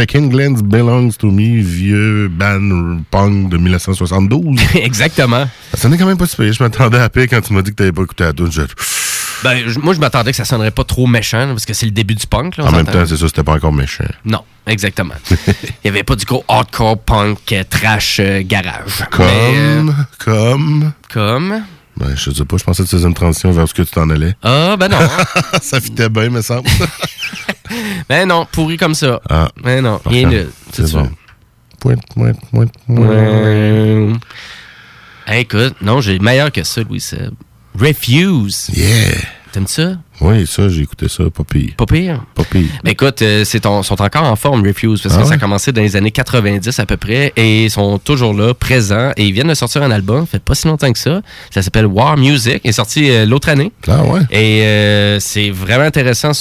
Avec England Belongs to Me, vieux band punk de 1972. Exactement. Ça sonnait quand même pas super. Je m'attendais à paix quand tu m'as dit que t'avais pas écouté la tune. Je- Ben, moi, je m'attendais que ça sonnerait pas trop méchant, parce que c'est le début du punk. Là, En même temps, c'est ça, c'était pas encore méchant. Non, exactement. Il y avait pas du gros hardcore punk euh, trash euh, garage. Comme, Mais, euh, comme... comme... Ben, je sais pas, je pensais que tu faisais une transition vers ce que tu t'en allais. Ah, ben non. ça fitait bien, me semble. ben non, pourri comme ça. Ah. Ben non, Parfait. nul. C'est bon. ça. Point, point, point, point. Ouais. Hey, écoute, non, j'ai meilleur que ça, Louis Seb. Refuse. Yeah. T'aimes ça? Oui, ça, j'ai écouté ça, pas pire. Pas pire? Pas pire. Ben écoute, euh, c'est ton- sont encore en forme, Refuse, parce Ah que ça a commencé dans les années 90 à peu près, et ils sont toujours là, présents, et ils viennent de sortir un album, fait pas si longtemps que ça. Ça s'appelle War Music, il est sorti euh, l'autre année. Ah ouais? Et euh, c'est vraiment intéressant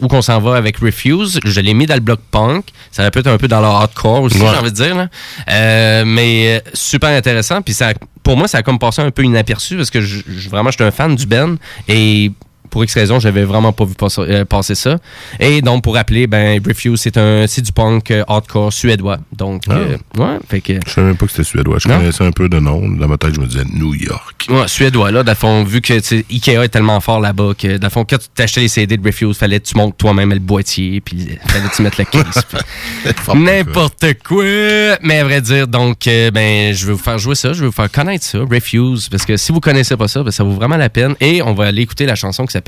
où qu'on s'en va avec Refuse. Je l'ai mis dans le bloc punk. Ça va peut-être un peu dans le hardcore aussi, Ouais. j'ai envie de dire. là. Mais super intéressant. Puis ça, pour moi, ça a comme passé un peu inaperçu parce que je, je- vraiment, j'étais un fan du Ben. Et pour X raison, j'avais vraiment pas vu passer, euh, passer ça. Et donc, pour rappeler, ben, Refuse, c'est un, c'est du punk euh, hardcore suédois. Donc, Ah. euh, ouais, fait que. Je savais même pas que c'était suédois. Je Non? connaissais un peu de nom. Dans ma tête, je me disais New York. Ouais, suédois, là, fond, vu que Ikea est tellement fort là-bas que, dans fond, quand tu t'achetais les CD de Refuse, fallait que tu montes toi-même le boîtier, puis euh, fallait que tu mettes le case. N'importe quoi. Mais à vrai dire, donc, euh, ben, je vais vous faire jouer ça, je vais vous faire connaître ça, Refuse, parce que si vous connaissez pas ça, ben, ça vaut vraiment la peine. Et on va aller écouter la chanson qui s'appelle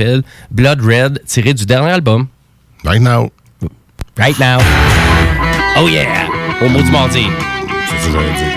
Blood Red, tirée du dernier album. Right now. Right now. Oh yeah! Au mot du mardi. C'est que j'allais dire.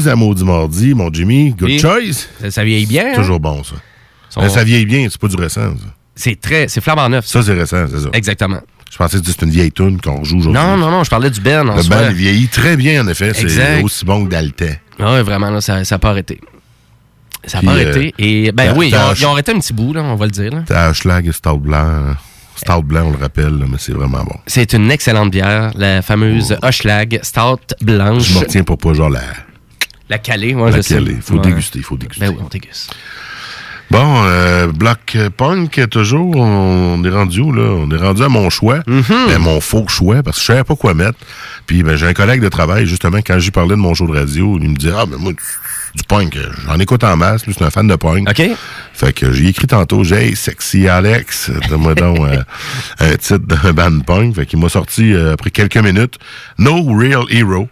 12 à Maudit Mardi, mon Jimmy. Good choice. Ça, vieillit bien. C'est hein? toujours bon, ça. Ça vieillit bien, c'est pas du récent, ça. C'est très. C'est flambant neuf. Ça, c'est récent, c'est ça. Exactement. Je pensais que c'était une vieille tune qu'on joue aujourd'hui. Non, non, non, je parlais du Ben. En le soi. Ben vieillit très bien, en effet. C'est aussi bon que d'Altais. Ah oui, vraiment, là, ça n'a pas arrêté. Ça n'a pas euh, arrêté. Et, ben oui, ils ont, arrêté un petit bout, là, on va le dire. T'as un schlag et stout blanc. Stout blanc, on le rappelle, mais c'est vraiment bon. C'est une excellente bière, la fameuse Hochlag. Stout blanche. Je m'en retiens pas, pas genre la, la calée, moi, la je sais. calée. Faut Ouais. déguster, faut déguster. Ben oui, on déguste. Bon, euh, Block Punk, toujours, on est rendu où, là? On est rendu à mon choix, Mm-hmm. Ben, mon faux choix, parce que je savais pas quoi mettre. Puis, ben, j'ai un collègue de travail, justement, quand j'y parlais de mon show de radio, il me dit, ah, ben, moi, du, du punk, j'en écoute en masse, lui, c'est un fan de punk. OK. Fait que j'ai écrit tantôt, j'ai Hey, Sexy Alex, donne-moi donc euh, un titre d'un band punk. Fait qu'il m'a sorti, euh, après quelques minutes, No Real Hero,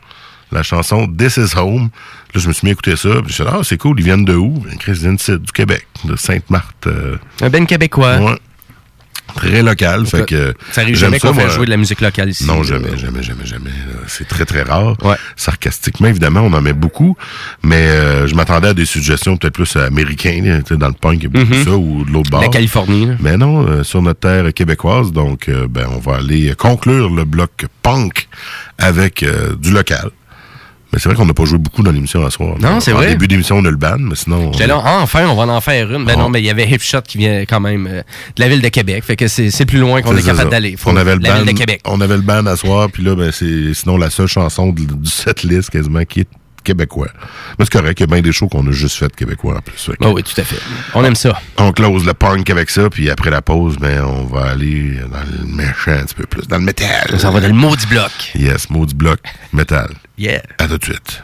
la chanson This Is Home. Là, je me suis mis à écouter ça, puis je me suis dit, ah, c'est cool, ils viennent de où? Chris, ils viennent du Québec, de Sainte-Marthe. euh, Un Ben québécois. Ouais. Très local, fait que. Ça arrive jamais qu'on fait jouer de la musique locale ici. Non, jamais, jamais, jamais, jamais. C'est très, très rare. Sarcastiquement, évidemment, on en met beaucoup, mais euh, je m'attendais à des suggestions peut-être plus américaines, là, tu sais, dans le punk, il y a beaucoup Mhm. de ça, ou de l'autre bord. La Californie. Mais non, euh, sur notre terre québécoise, donc euh, ben, on va aller conclure le bloc punk avec du local. Mais c'est vrai qu'on n'a pas joué beaucoup dans l'émission à soir. Non, c'est vrai. début d'émission, on a le ban, mais sinon... J'étais là, enfin, on va en faire une. Ben Ah. non, mais il y avait Hipshot qui vient quand même euh, de la ville de Québec. Fait que c'est plus loin qu'on est, capable d'aller. On avait le la ville band, de Québec. on avait le band à soir, puis là, ben, c'est sinon la seule chanson de- du setlist quasiment qui est québécois. Mais c'est correct, il y a bien des shows qu'on a juste fait québécois en plus. Ah oui, tout à fait. On aime ça. On close le punk avec ça, puis après la pause, ben, on va aller dans le méchant un petit peu plus, dans le métal. On s'en va dans le maudit bloc. Yes, maudit bloc, métal. Yeah. À tout de suite.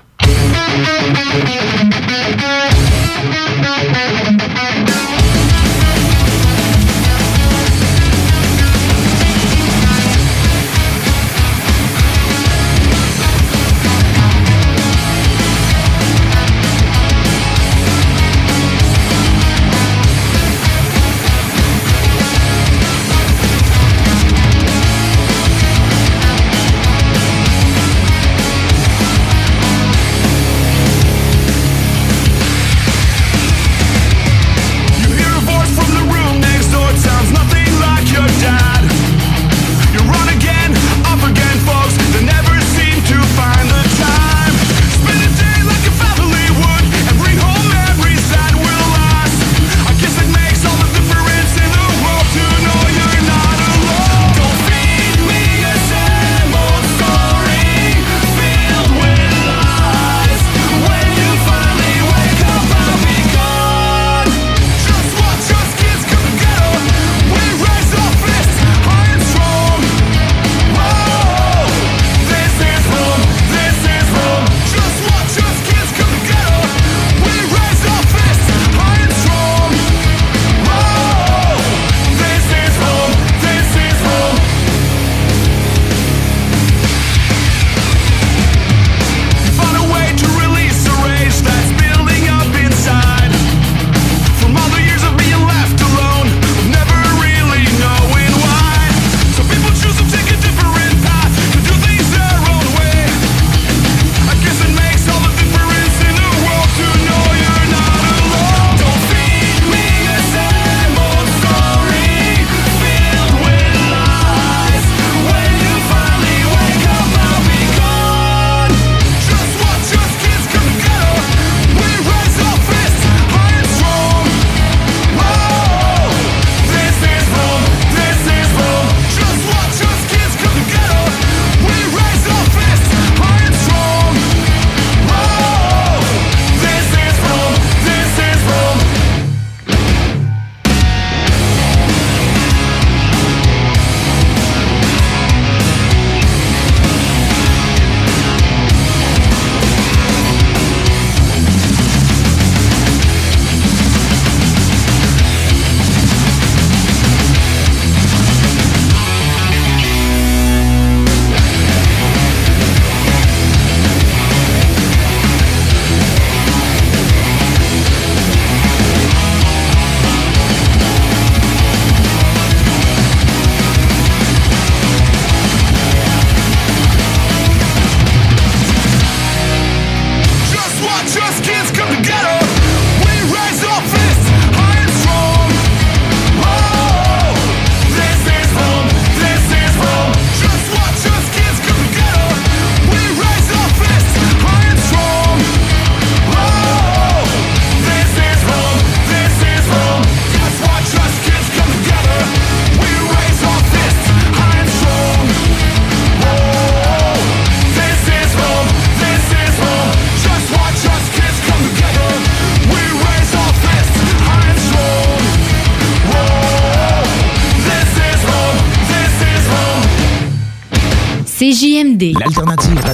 CJMD. L'alternative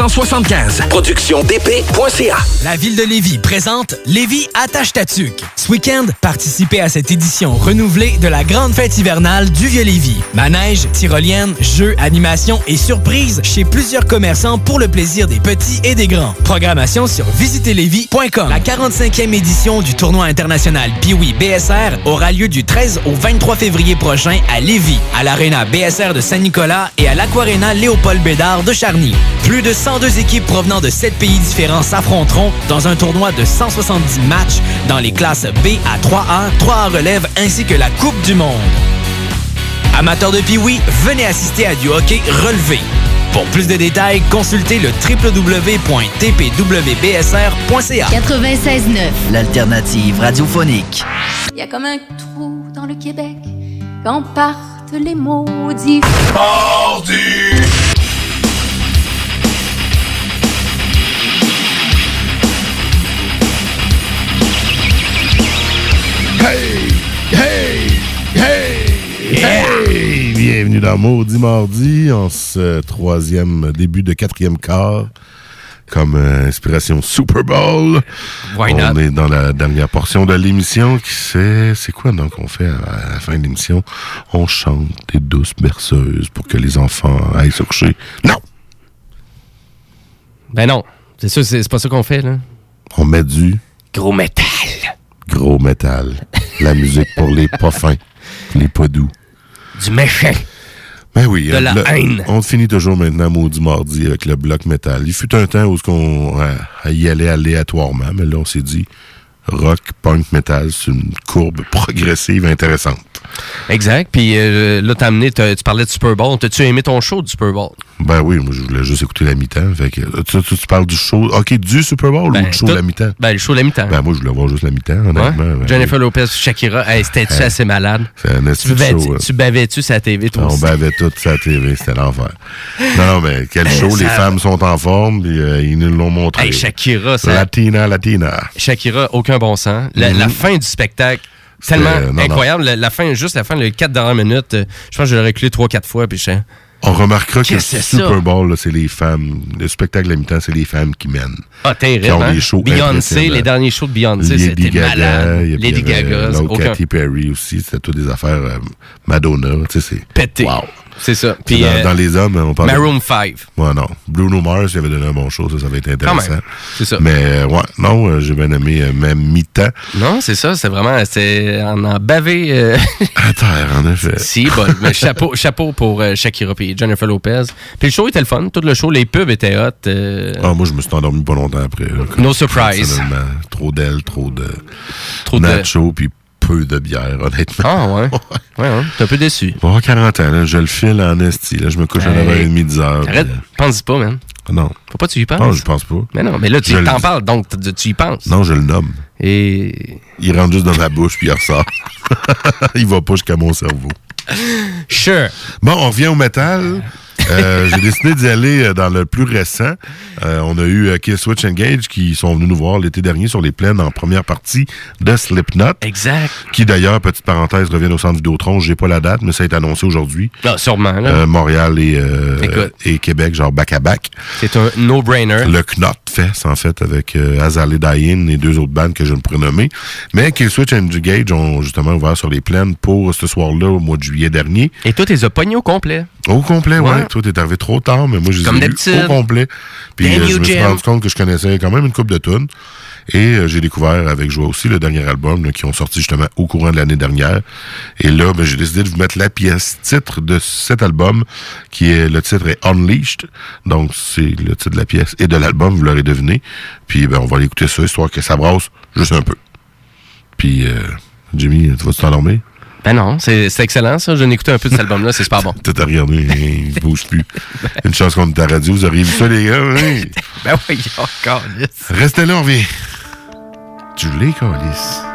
581-991-1975. ProductionDP.ca La ville de Lévis présente Lévis attache ta tuque. Ce week-end, participez à cette édition renouvelée de la grande fête hivernale du Vieux-Lévis. Manège, tyrolienne, jeux, animations et surprises chez plusieurs commerçants pour le plaisir des petits et des grands. Programmation sur visitezlévis.com. La 45e édition du tournoi international Piwi BSR aura lieu du 13 au 23 février prochain à Lévis, à l'Arena BSR de Saint-Nicolas et à l'Aquarena Léopold Bédard de Charny. Plus de 102 équipes provenant de 7 pays différents s'affronteront dans un tournoi de 170 matchs dans les classes B à 3A, 3A relève ainsi que la Coupe du Monde. Amateurs de Piwi, venez assister à du hockey relevé. Pour plus de détails, consultez le www.tpwbsr.ca. 96.9. L'alternative radiophonique. Il y a comme un trou dans le Québec quand partent les maudits. Hey! Hey! Hey! Hey! Bienvenue dans Maudit Mardi, en ce troisième début de quatrième quart, comme euh, inspiration Super Bowl. Why on not? est dans la dernière portion de l'émission qui c'est... C'est quoi donc on fait à la fin de l'émission? On chante des douces berceuses pour que les enfants aillent se coucher. Non! Ben non. C'est sûr, c'est c'est pas ça qu'on fait, là. On met du... Gros métal. Gros métal. La musique pour les pas fins, les pas doux. Du méchant. Ben oui. De la le- haine. On finit toujours maintenant maudit mardi avec le bloc métal. Il fut un temps où on y allait aléatoirement, mais là on s'est dit rock, punk, métal, c'est une courbe progressive intéressante. Exact. Puis euh, là, t'as amené, tu parlais de Super Bowl. T'as-tu aimé ton show du Super Bowl? Ben oui, moi je voulais juste écouter la mi-temps. Fait que, tu, tu- tu parles du show, ok, du Super Bowl Ben, ou du show de la mi-temps? Ben, le show de la mi-temps. Ben moi je voulais voir juste la mi-temps, honnêtement. Ouais. Ben, Jennifer Lopez, Shakira, hey, c'était-tu Hey. assez malade? C'est un Tu bavais- show, hein. tu bavais-tu la TV, toi On aussi? bavait tout la TV, c'était l'enfer. Non, non, mais quel Eh, show, les femmes sont en forme, puis euh, ils nous l'ont montré. Hey, Shakira, ça- Latina, Latina. Shakira, aucun bon sens. La, Mhm. la fin du spectacle, Tellement non. incroyable. La, la fin, juste la fin, les quatre dernières minutes, euh, je pense que je l'ai reculé trois, quatre fois, puis je. On remarquera que le Super? Bowl, c'est les femmes. Le spectacle à mi-temps, c'est les femmes qui mènent. Ah, terrible. Qui ont hein? shows Beyoncé, les derniers shows de Beyoncé, c'était malade. Lady Gaga, aucun... Katy Perry aussi, c'était toutes des affaires euh, Madonna, tu sais, c'est... Pété. Wow. C'est ça. Puis, dans, euh, dans les hommes, on parle. Maroon 5. Ouais, non. Bruno Mars, il avait donné un bon show, ça, ça avait été intéressant. C'est ça. Mais, euh, ouais, non, euh, j'ai bien aimé, même mi-temps. Non, c'est ça. C'est vraiment. C'est en en bavé. À terre, en effet. si, bon. Mais chapeau, chapeau pour Shakira et Jennifer Lopez. Puis le show était le fun. Tout le show, les pubs étaient hot. euh, Ah, moi, je me suis endormi pas longtemps après. là, No surprise. Trop d'ailes, trop de. Trop de- nachos, puis peu de bière, honnêtement. Ah, ouais. ouais, hein. T'es un peu déçu. Bon, 40 ans, là, je le file en esti. Là, je me couche à Hey. 9h30, 10h. Arrête, pense-y pas, man. Non. Faut pas que tu y penses. Non, je pense pas. Mais non, mais là, tu t'en le- parles, donc tu tu y penses. Non, je le nomme. Et. Il rentre juste dans ma bouche, puis il ressort. il va pas jusqu'à mon cerveau. Sure. Bon, on revient au métal. Euh, J'ai décidé d'y aller euh, dans le plus récent. Euh, on a eu Kill Switch Engage qui sont venus nous voir l'été dernier sur les plaines en première partie de Slipknot. Exact. Qui d'ailleurs, petite parenthèse, reviennent au centre Vidéotron. J'ai pas la date, mais ça a été annoncé aujourd'hui. Ah, sûrement, là. Euh, Montréal et, et Québec, genre back à back. C'est un no-brainer. Le Knot Fest, en fait, avec euh, Azalea Dayin et deux autres bandes que je ne pourrais nommer. Mais Kill Switch Engage ont justement ouvert sur les plaines pour ce soir-là au mois de juillet dernier. Et toi, t'es pognés au complet. Au complet, ouais. Ouais. Toi, t'es arrivé trop tard, mais moi, je les ai au complet. Puis euh, je me suis rendu compte que je connaissais quand même une coupe de tunes. Et euh, j'ai découvert avec joie aussi le dernier album là, qui ont sorti justement au courant de l'année dernière. Et là, ben, j'ai décidé de vous mettre la pièce titre de cet album, qui est le titre est Unleashed. Donc c'est le titre de la pièce et de l'album, vous l'aurez deviné. Puis ben, on va aller écouter ça, histoire que ça brasse juste un peu. Puis euh, Jimmy, tu vas t'endormir? Ben non, c'est excellent, ça. Je n'écoutais un peu de cet album-là, c'est super bon. Tout à regarder, hein, il bouge plus. Une chance qu'on est à la radio, vous auriez vu ça, les gars. hein? Ben oui, encore, yes. Restez là, on revient. du Légolis.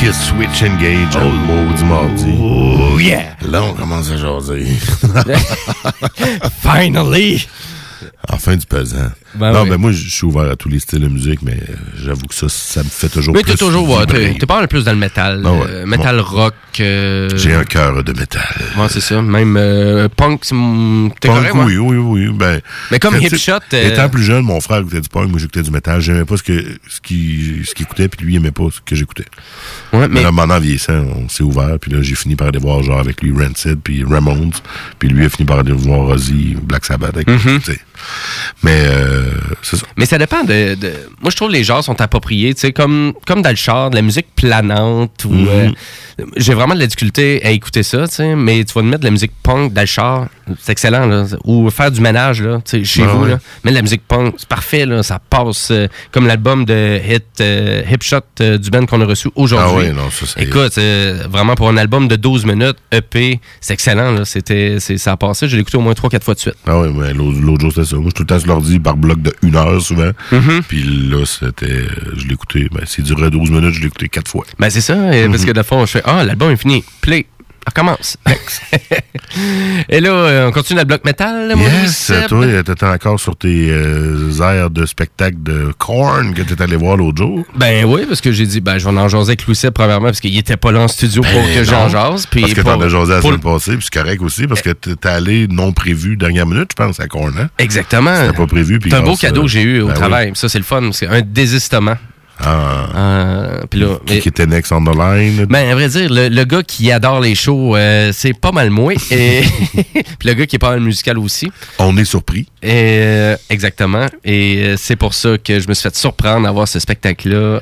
Kiss Switch Engage, oh, maudit mardi. Oh yeah! Là, on commence à jaser. Finally! Enfin du pesant. Ben non, oui. ben moi, je suis ouvert à tous les styles de musique, mais euh, j'avoue que ça, ça me fait toujours Mais plus t'es toujours, t'es pas plus dans le métal. Ouais. euh, métal rock. euh, J'ai un cœur de métal. Ouais, c'est ça. Même euh, punk, c'est Punk, correct, ouais? oui, oui, oui. Ben, Mais comme Hipshot, euh, Étant plus jeune, mon frère écoutait du punk, moi j'écoutais du métal. J'aimais pas ce que ce qu'il ce écoutait, puis lui il aimait pas ce que j'écoutais. Ouais, mais là, maintenant, en vieillissant, on s'est ouvert, puis là, j'ai fini par aller voir genre avec lui Rancid, puis Ramones, puis lui a fini par aller voir Ozzy, Black Sabbath. Avec, sais. Mais euh, c'est ça. Mais ça dépend de, de- Moi, je trouve que les genres sont appropriés. Tu sais, comme, comme dans le char, de la musique planante. Ou, Mhm. euh, J'ai vraiment de la difficulté à écouter ça, tu sais. Mais tu vas me mettre de la musique punk dans le char, c'est excellent, là. Ou faire du ménage, là, tu sais, chez Ah vous, ouais. là. Mais de la musique punk, c'est parfait, là. Ça passe euh, comme l'album de Hit, Hip Shot du band qu'on a reçu aujourd'hui. Ah ouais, non, ça, c'est- Écoute, vraiment pour un album de 12 minutes, EP, c'est excellent, là. C'était, ça a passé. Je l'ai écouté au moins 3-4 fois de suite. Ah oui, mais l'autre l'autre jour, c'était ça. Moi, je suis tout le temps sur l'ordi par bloc de une heure souvent. Mhm. Puis là, c'était. Je l'ai écouté. Ben, s'il durait 12 minutes, je l'ai écouté quatre fois. Ben c'est ça, euh, parce que de fond, je fais Ah, l'album est fini, play, recommence. Et là, euh, on continue le bloc métal, mon Yes, toi, t'étais encore sur tes euh, airs de spectacle de Korn que t'es allé voir l'autre jour. Ben oui, parce que j'ai dit, ben je vais en jaser avec Louis premièrement, parce qu'il était pas là en studio pour Ben que j'en jase. Puis parce que t'en as jasé la semaine passée, puis c'est correct aussi, parce que t'es allé non prévu dernière minute, je pense, à Korn, hein? Exactement. C'était pas prévu. C'est un beau cadeau euh, que j'ai eu au ben oui. travail. Ça, c'est le fun. C'est un désistement. Ah. Euh, là, Qui, était next on the line? Ben, à vrai dire, le, le gars qui adore les shows, euh, c'est pas mal moi. Et puis le gars qui est pas mal musical aussi. On est surpris. Et, euh, exactement. Et euh, c'est pour ça que je me suis fait surprendre à voir ce spectacle-là.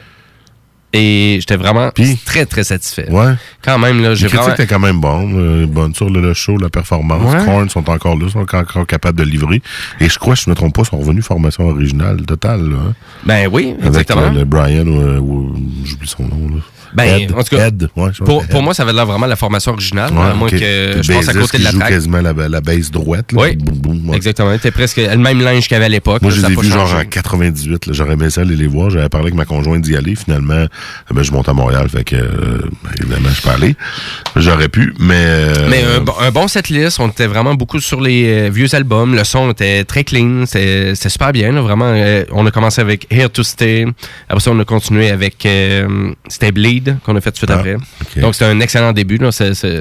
Et j'étais vraiment très, très satisfait. Ouais. Quand même, là, j'ai vraiment... quand même bonnes, euh, bonnes sur le, le show, la performance. Ouais. Korn sont encore là, sont encore, encore capables de livrer. Et je crois, si je ne me trompe pas, sont revenus formation originale totale. Là, hein. Ben oui, Avec exactement. euh, le Brian, ou, ou- j'oublie son nom. Là. Ben, Ed, en tout cas, Ed, ouais, je pense Pour, moi, ça avait l'air vraiment la formation originale, Ouais, à moins que je passe à côté de la joue track. quasiment la, la basse droite. Là. Oui. Boum, boum, ouais. Exactement. C'était presque le même linge qu'il y avait à l'époque. Moi, là, je les ai vus genre en 98. là. J'aurais aimé ça aller les voir. J'avais parlé avec ma conjointe d'y aller. Finalement, euh, ben, je monte à Montréal. Fait que, euh, ben, évidemment, je peux aller. J'aurais pu, mais... euh, Mais un, bon- un bon setlist, on était vraiment beaucoup sur les euh, vieux albums. Le son était très clean, c'était super bien. là, vraiment, Euh, on a commencé avec Here to Stay. Après ça, on a continué avec euh, c'était Bleed qu'on a fait tout de suite Ah, après. Donc c'était un excellent début. Là.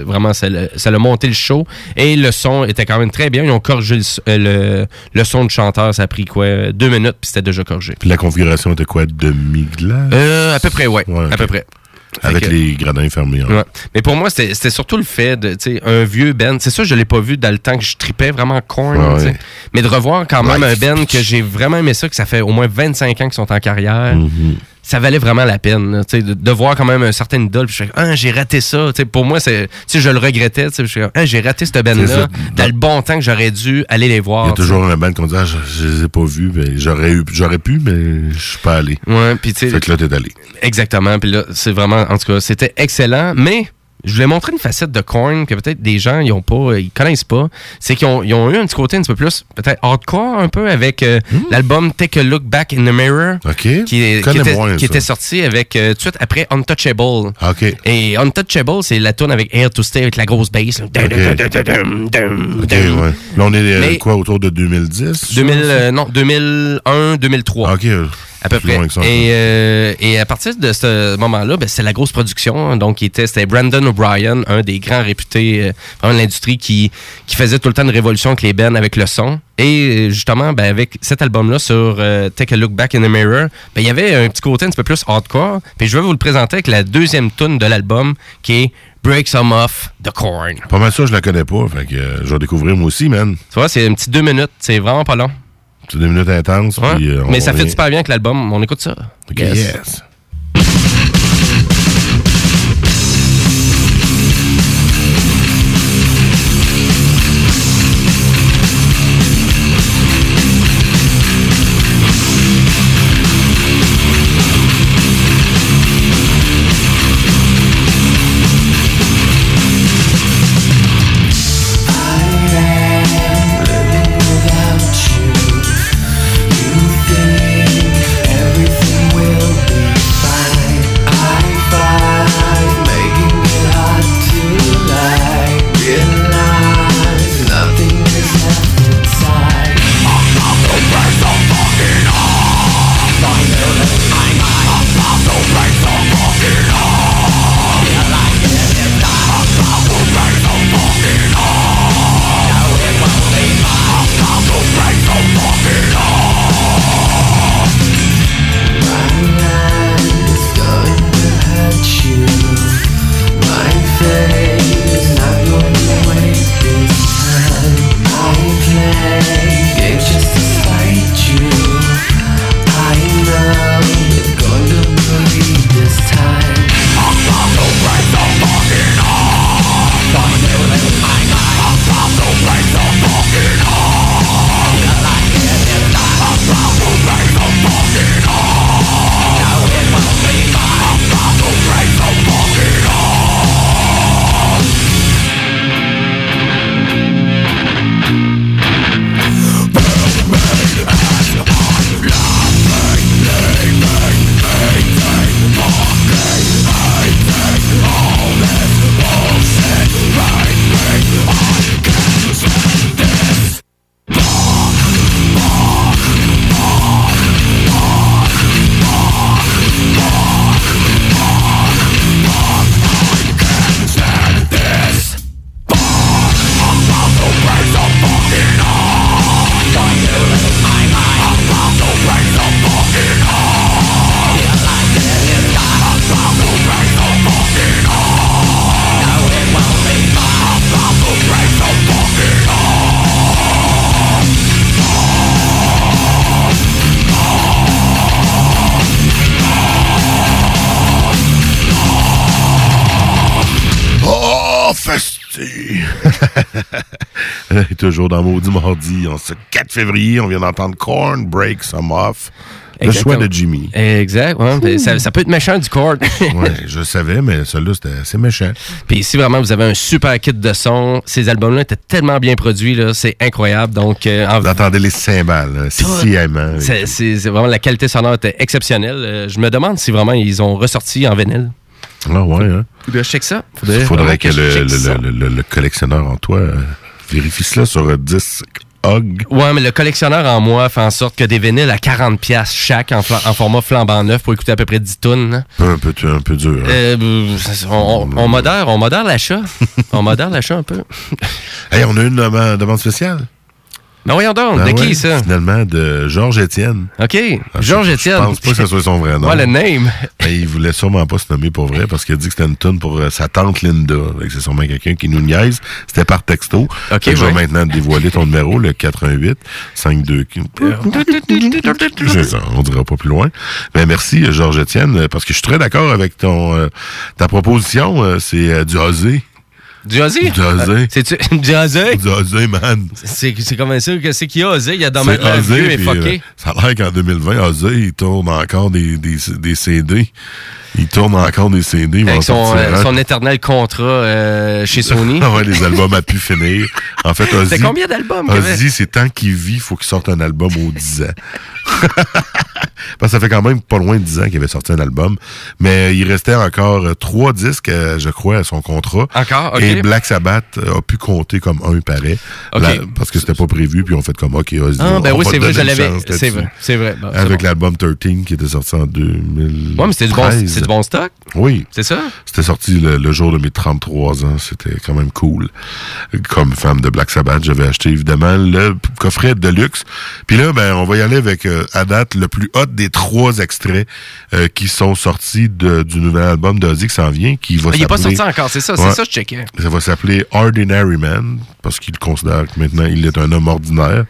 Vraiment, ça l'a ça l'a monté le show. Et le son était quand même très bien. Ils ont corrigé le, euh, le, le son du chanteur. Ça a pris quoi? Deux minutes, puis c'était déjà corrigé. Puis la configuration était quoi? Demi-glace? Euh, à peu près, ouais. Ouais, À peu près. Avec que- les gradins fermés. hein. Ouais. Mais pour moi, c'était surtout le fait de, tu sais, un vieux band. C'est ça, je l'ai pas vu dans le temps que je tripais vraiment corn, Ouais. Mais de revoir quand même un band que j'ai vraiment aimé ça, que ça fait au moins 25 ans qu'ils sont en carrière. Mhm. Ça valait vraiment la peine, là, tu sais, de, de voir quand même un certain idole. Puis ah, j'ai raté ça. Tu sais, pour moi, c'est, tu sais, je le regrettais. ah, j'ai raté cette band-là dans le bon temps que j'aurais dû aller les voir. Il y a toujours un band qu'on dit, ah, je, je les ai pas vus, mais j'aurais eu, j'aurais pu, mais je suis pas allé. Ouais, puis tu sais. Fait que là, t'es allé. Exactement. Puis là, c'est vraiment, en tout cas, c'était excellent. Mais je voulais montrer une facette de Korn que peut-être des gens ils ont pas, ils connaissent pas. C'est qu'ils ont, ils ont eu un petit côté un petit peu plus peut-être hardcore un peu avec euh, l'album Take a Look Back in the Mirror, qui, qui était, moins, qui était sorti avec euh, tout de suite après Untouchable. OK. Et Untouchable, c'est la tune avec Air to Stay avec la grosse bass. ouais. Là, on est euh, Mais- quoi, autour de 2010? 2000, euh, non, 2001, 2003. À peu près. ça, et, euh, et à partir de ce moment-là, ben, c'était la grosse production. Donc, il était, c'était Brandon O'Brien, un des grands réputés euh, de l'industrie qui, qui faisait tout le temps une révolution avec les bands, avec le son. Et euh, justement, ben, avec cet album-là sur euh, Take a Look Back in the Mirror, ben, il y avait un petit côté un petit peu plus hardcore. Puis je vais vous le présenter avec la deuxième tune de l'album qui est Break Some Off the Corn. Pas mal ça, je la connais pas. Fait que je vais découvrir moi aussi, man. Tu vois, c'est un petit deux minutes. C'est vraiment pas long. C'est deux minutes intenses. Ouais. puis, euh, Mais ça fait super bien avec l'album. On écoute ça. OK, yes. toujours dans Maudit Mardi, en ce 4 février, on vient d'entendre Corn Break Some Off. Le choix de Jimmy. Exact, ouais, ça, ça peut être méchant du chord. ouais, je savais, mais celui-là, c'était assez méchant. Puis si vraiment vous avez un super kit de son, ces albums-là étaient tellement bien produits, là, c'est incroyable. Donc, euh, en- Vous entendez les cymbales, sciemment. c'est c'est- c'est vraiment la qualité sonore était exceptionnelle. Euh, je me demande si vraiment ils ont ressorti en vinyle. Ah ouais, hein? Faudrait que je check ça. Il faudrait vraiment que, je le, check le- ça. le- le- le collectionneur en toi euh, vérifie cela sur un disque Hog. Ouais, mais le collectionneur en moi fait en sorte que des vinyles à 40$ piastres chaque en, format flambant neuf pour écouter à peu près 10 tonnes. hein. Un peu, un peu dur. hein. Euh, on, on, on modère, on modère l'achat. on modère l'achat un peu. Hey, on a une demande, demande spéciale. Ben voyons donc, de ouais, qui ça? Finalement, de Georges Étienne. OK, Ah, Georges Étienne. Je pense pas que ce soit son vrai nom. Ouais, le name. Mais il voulait sûrement pas se nommer pour vrai parce qu'il a dit que c'était une tune pour euh, sa tante Linda. C'est sûrement quelqu'un qui nous niaise. C'était par texto. Fait que Je vais ouais. maintenant dévoiler ton numéro, le 88 52. C'est ça, on dira pas plus loin. Mais merci, Georges Étienne, parce que je suis très d'accord avec ton euh, ta proposition. euh, C'est euh, du osé. Du? Du osé. C'est-tu du osé? Du osé, man. C'est c'est comme ça? Que c'est qu'il y a osé. Il y a dans Ozzy, vieux et fucké. euh, Ça a l'air qu'en 2020, Ozzy, il tourne encore des, des, des CD. Il tourne encore des CD. Avec son, euh, son éternel contrat euh, chez Sony. Ah ouais, les albums à pu finir. En fait, Ozzy. C'est combien d'albums? Ozzy, c'est tant qu'il vit, il faut qu'il sorte un album aux 10 ans. Parce que ça fait quand même pas loin de 10 ans qu'il avait sorti un album. Mais il restait encore euh, trois disques, euh, je crois, à son contrat. Encore? Et Black Sabbath euh, a pu compter comme un, il paraît. Parce que c'était pas prévu, puis on fait comme, OK. Ah, ben on oui, c'est vrai, je l'avais. C'est vrai, c'est vrai. Bon, c'est Avec bon. l'album 13 qui était sorti en 2000. Ouais, mais c'était du, bon, c'est du bon stock. Oui. C'est ça? C'était sorti le, le jour de mes 33 ans. C'était quand même cool. Comme fan de Black Sabbath, j'avais acheté évidemment le coffret de luxe. Puis là, ben, on va y aller avec, euh, à date, le plus hot des trois extraits euh, qui sont sortis de- du nouvel album d'Ozzy qui s'en vient, qui va Ah, il est pas sorti encore, c'est ça, Ouais. c'est ça je checkais. Ça va s'appeler Ordinary Man, parce qu'il considère que maintenant, il est un homme ordinaire.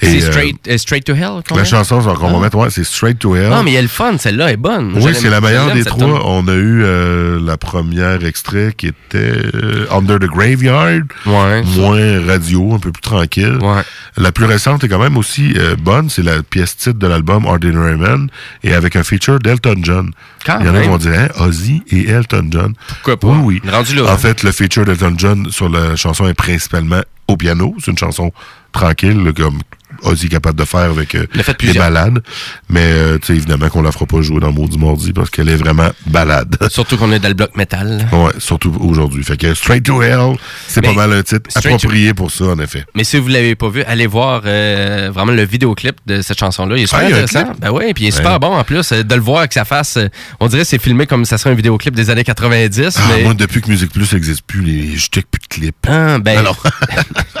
C'est euh, straight, euh, straight to Hell. la chanson qu'on va Ah. mettre, ouais, c'est Straight to Hell. Ah, mais il y a le fun, celle-là est bonne. Oui, c'est la meilleure des trois. On a eu euh, la première extrait qui était euh, Under the Graveyard. Moins radio, un peu plus tranquille. La plus récente est quand même aussi euh, bonne. C'est la pièce titre de l'album Ordinary Man et avec un feature d'Elton John. Quand Il y en a qui vont dire hein, Ozzy et Elton John. Pourquoi pas? Oui, oui. Rendu là. En fait, le feature d'Elton John sur la chanson est principalement au piano. C'est une chanson tranquille, comme Ozzy est capable de faire avec euh, des balades. Mais euh, tu sais, évidemment qu'on la fera pas jouer dans Maudit Mardi parce qu'elle est vraiment balade. Surtout qu'on est dans le bloc métal. Ouais, surtout aujourd'hui. Fait que Straight to Hell, c'est pas mal un titre to- approprié pour ça, en effet. Mais si vous l'avez pas vu, allez voir euh, vraiment le vidéoclip de cette chanson-là. Il est super Ah, intéressant. Ben ouais, puis il est super bon en plus de le voir avec sa face. on dirait que c'est filmé comme ça serait un vidéoclip des années 90. Ah, mais... Moi, depuis que Musique Plus n'existe plus, les, je check plus de clips. Ah, ben, Alors.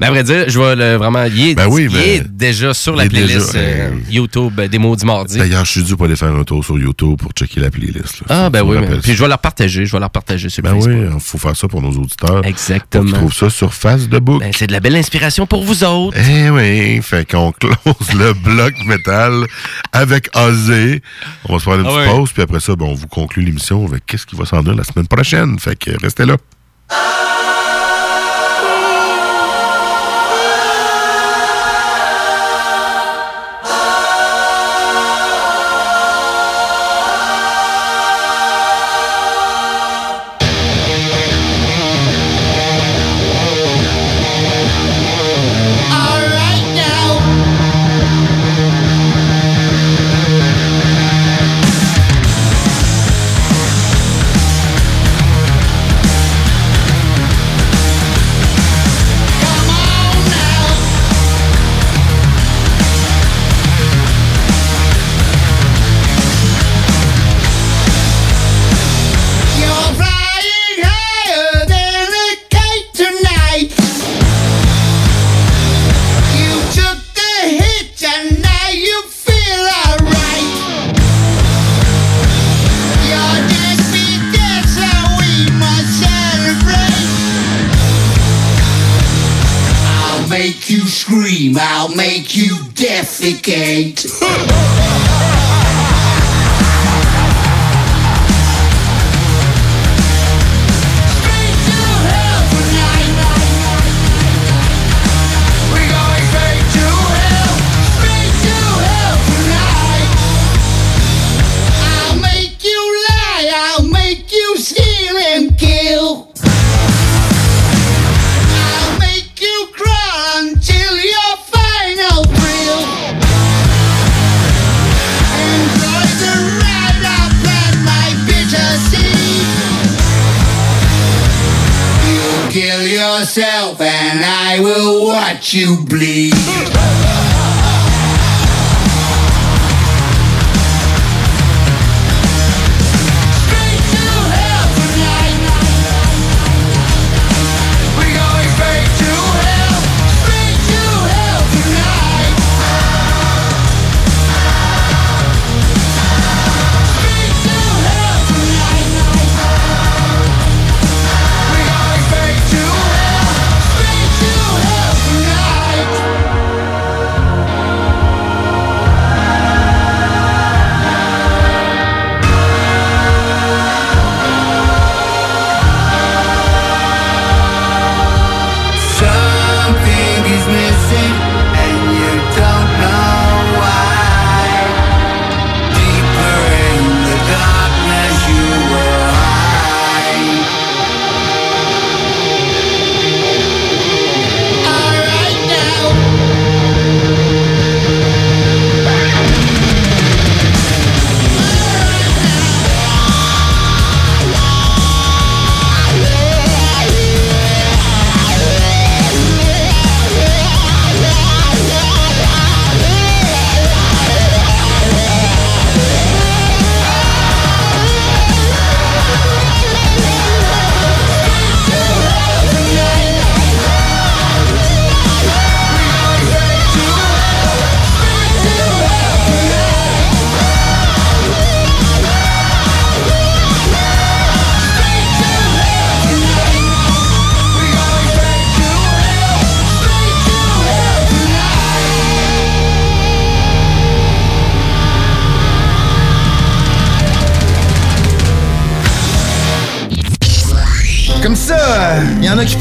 ben, à vrai dire, je vois le, vraiment. Il est, Ben oui, il mais- est déjà sur la playlist déjà, euh, euh, YouTube euh, des Maudits Mardis. D'ailleurs, je suis dû pour aller faire un tour sur YouTube pour checker la playlist. là. Ah, ben oui. mais- Puis je vais leur partager. Je vais leur partager sur Ben Facebook. oui, il faut faire ça pour nos auditeurs. Exactement. Qu'ils trouvent ça sur Face de Book. Ben, c'est de la belle inspiration pour vous autres. Eh oui, fait qu'on close le bloc métal avec Ozzy. On va se faire une Ah petite pause, puis après ça, ben, on vous conclut l'émission avec qu'est-ce qui va s'en venir la semaine prochaine? Fait que restez là.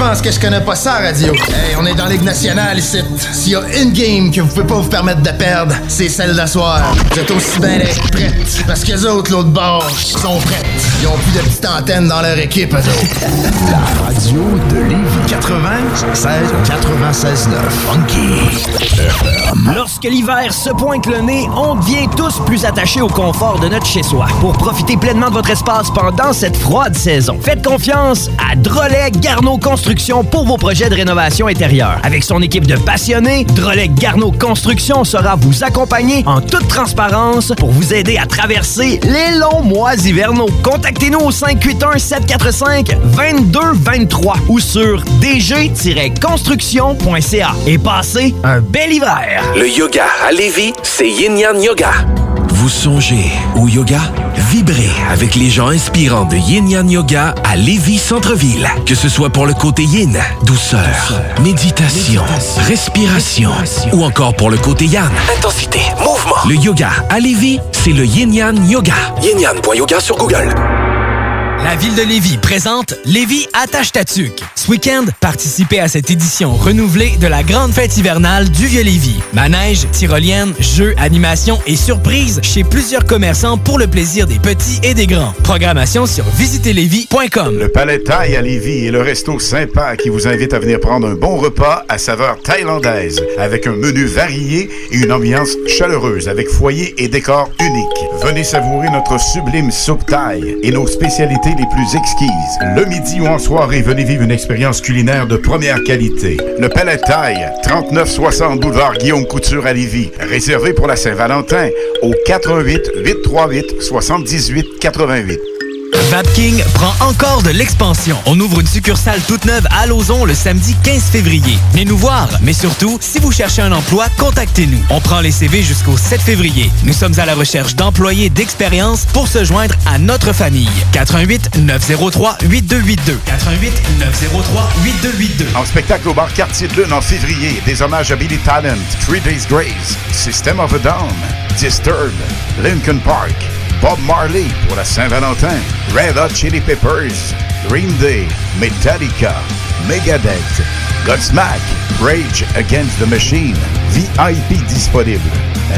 Pensent que je connais pas ça, radio. Hey, on est dans Ligue nationale ici. S'il y a une game que vous pouvez pas vous permettre de perdre, c'est celle d'asseoir. Vous êtes aussi bien d'être prêtes. Parce que les autres, l'autre bord, sont prêtes. Ils ont plus de petites antennes dans leur équipe, eux autres. La radio de Lévis 96 96 9 Funky. Lorsque l'hiver se pointe le nez, on devient tous plus attachés au confort de notre chez-soi. Pour profiter pleinement de votre espace pendant cette froide saison, faites confiance à Drolet Garneau Construction pour vos projets de rénovation intérieure. Avec son équipe de passionnés, Drolet Garneau Construction sera vous accompagner en toute transparence pour vous aider à traverser les longs mois hivernaux. Contactez-nous au 581-745-2223 ou sur dg-construction.ca et passez un bel hiver. Le yoga à Lévis, c'est Yin Yang Yoga. Vous songez au yoga? Vibrez avec les gens inspirants de Yin Yang Yoga à Lévis Centre-Ville. Que ce soit pour le côté yin, douceur, méditation, respiration, ou encore pour le côté yang, intensité, mouvement. Le yoga à Lévis, c'est le Yin Yang Yoga. Yin sur Google. La ville de Lévis présente Lévis attache ta. Ce week-end, participez à cette édition renouvelée de la grande fête hivernale du Vieux-Lévis. Manège, tyrolienne, jeux, animations et surprises chez plusieurs commerçants pour le plaisir des petits et des grands. Programmation sur visitezlévis.com. Le Palais Thaï à Lévis est le resto sympa qui vous invite à venir prendre un bon repas à saveur thaïlandaise avec un menu varié et une ambiance chaleureuse avec foyer et décor unique. Venez savourer notre sublime soupe thaï et nos spécialités les plus exquises. Le midi ou en soirée, venez vivre une expérience culinaire de première qualité. Le Palais Thaï, 3960 boulevard Guillaume Couture à Lévis. Réservé pour la Saint-Valentin au 88 838 78 88. Vapking prend encore de l'expansion. On ouvre une succursale toute neuve à Lauson le samedi 15 février. Venez nous voir, mais surtout, si vous cherchez un emploi, contactez-nous. On prend les CV jusqu'au 7 février. Nous sommes à la recherche d'employés d'expérience pour se joindre à notre famille. 88 903 8282. 88 903 8282. En spectacle au bar Quartier de Lune en février, des hommages à Billy Talent, Three Days Grace, System of a Down, Disturbed, Lincoln Park, Bob Marley pour la Saint-Valentin, Red Hot Chili Peppers, Green Day, Metallica, Megadeth, Godsmack, Rage Against the Machine, VIP disponible.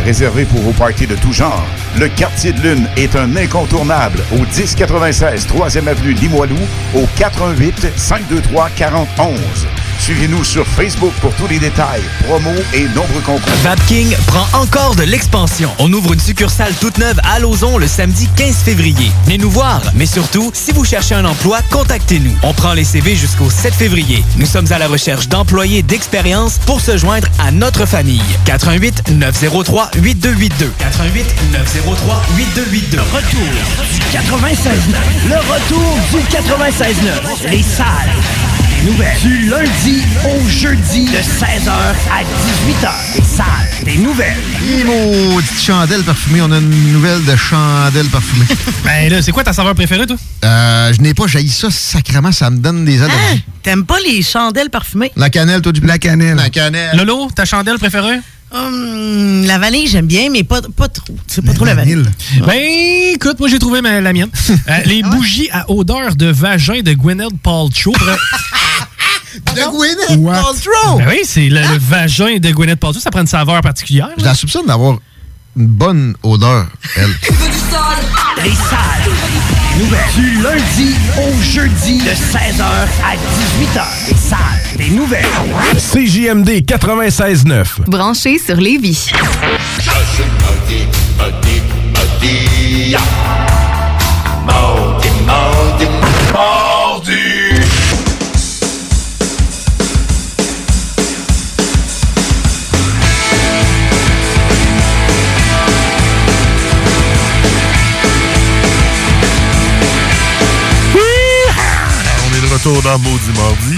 Réservé pour vos parties de tout genre, le Quartier de Lune est un incontournable au 1096 3e avenue Limoilou au 418 523 4011. Suivez-nous sur Facebook pour tous les détails, promos et nombreux concours. Vapking prend encore de l'expansion. On ouvre une succursale toute neuve à Lauson le samedi 15 février. Venez nous voir, mais surtout, si vous cherchez un emploi, contactez-nous. On prend les CV jusqu'au 7 février. Nous sommes à la recherche d'employés d'expérience pour se joindre à notre famille. 88 903 8282. 88 903 8282. Le retour du 96.9. Le retour du 96.9. Les salles. Nouvelles. Du lundi au jeudi de 16h à 18h. Les salles des nouvelles. Et maudite chandelle parfumée. On a une nouvelle de chandelle parfumée. Ben là, c'est quoi ta saveur préférée, toi? Euh, je n'ai pas jailli ça sacrément. Ça me donne des allergies. Hein? T'aimes pas les chandelles parfumées? La cannelle, toi, du La cannelle. La cannelle. Lolo, ta chandelle préférée? Hum, la vanille, j'aime bien, mais pas, pas trop. C'est pas trop la vanille. Ben, écoute, moi, j'ai trouvé ma- la mienne. Euh, les bougies à odeur de vagin de Gwyneth Paltrow. De Gwyneth Paltrow? Ben oui, c'est le, le vagin de Gwyneth Paltrow. Ça prend une saveur particulière. Je la soupçonne d'avoir une bonne odeur, elle. Les salles des nouvelles. Du lundi au jeudi de 16h à 18h. Les salles des nouvelles. CJMD 96.9. Branché sur Lévis. On est de retour dans Maudit Mardi.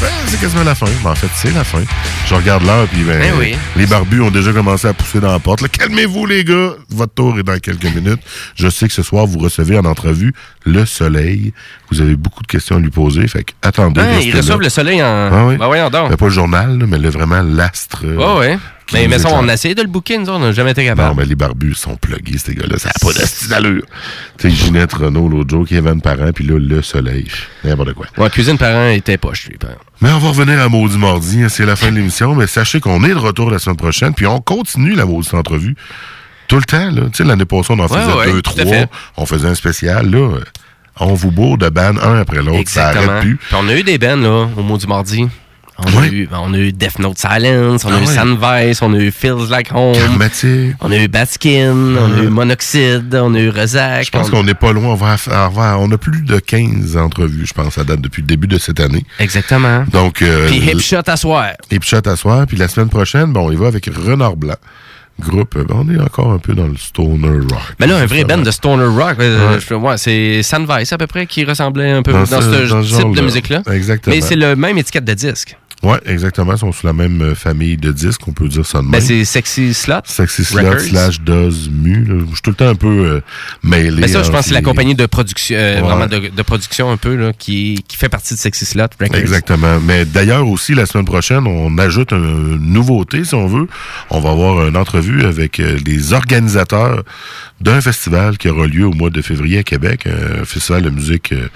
Ben, c'est quasiment la fin. Ben, en fait, c'est la fin. Je regarde l'heure, puis ben, Ben oui. les barbus ont déjà commencé à pousser dans la porte. Calmez-vous, les gars. Votre tour est dans quelques minutes. Je sais que ce soir, vous recevez en entrevue le soleil. Vous avez beaucoup de questions à lui poser. Fait que attendez. Ah, restez ils reçoivent le soleil en. Ah oui. Ben voyons donc. Ben, pas le journal, là, mais là, vraiment l'astre. qui Mais, mais ça, on a essayé de le booker, nous, on n'a jamais été Non, capable. mais les barbus sont plugués, ces gars-là. Ça n'a pas de d'allure. Tu sais, Ginette Renault, l'autre jour, Kevin Parent, puis là, le soleil. N'importe quoi. Ouais, cuisine parent était poche, lui. par exemple. Mais on va revenir à Maudit Mardi. hein, C'est la fin de l'émission. Mais sachez qu'on est de retour la semaine prochaine. Puis on continue la Maudite entrevue. Tout le temps, là. Tu sais, l'année passée, on en faisait ouais, deux, trois. On faisait un spécial. Là, on vous bourre de ban un après l'autre. Ça arrête plus. Puis on a eu des bands, là, au du mardi. On, a eu, on a eu Death Note Silence, on a Ah eu ouais? Sandvice, on a eu Feels Like Home. On a eu Batskin, on a eu Monoxide, on a eu Rezac. Je pense on- qu'on n'est pas loin. On va avoir- on a plus de 15 entrevues, je pense, à date depuis le début de cette année. Exactement. Donc, euh, Puis Hipshot à soir. Hipshot à soir. Puis la semaine prochaine, bon, on y va avec Renard Blanc. Groupe, ben, on est encore un peu dans le stoner rock. Mais là, un vrai band de stoner rock, euh, Ouais. c'est Sandvice à peu près qui ressemblait un peu Dans dans, ce- ce, dans ce type de musique-là. Exactement. Mais c'est le même étiquette de disque. Oui, exactement. Ils sont sous la même euh, famille de disques, on peut dire ça de même. Ben, c'est Sexy Slot. Sexy Slot slash Doz Mu. là. Je suis tout le temps un peu euh, mêlé. Mais ça, je pense que c'est la compagnie de production, euh, Ouais. vraiment de, de production un peu, là, qui, qui fait partie de Sexy Slot Records. Exactement. Mais d'ailleurs aussi, la semaine prochaine, on ajoute une nouveauté, si on veut. On va avoir une entrevue avec euh, les organisateurs d'un festival qui aura lieu au mois de février à Québec, un festival de musique euh,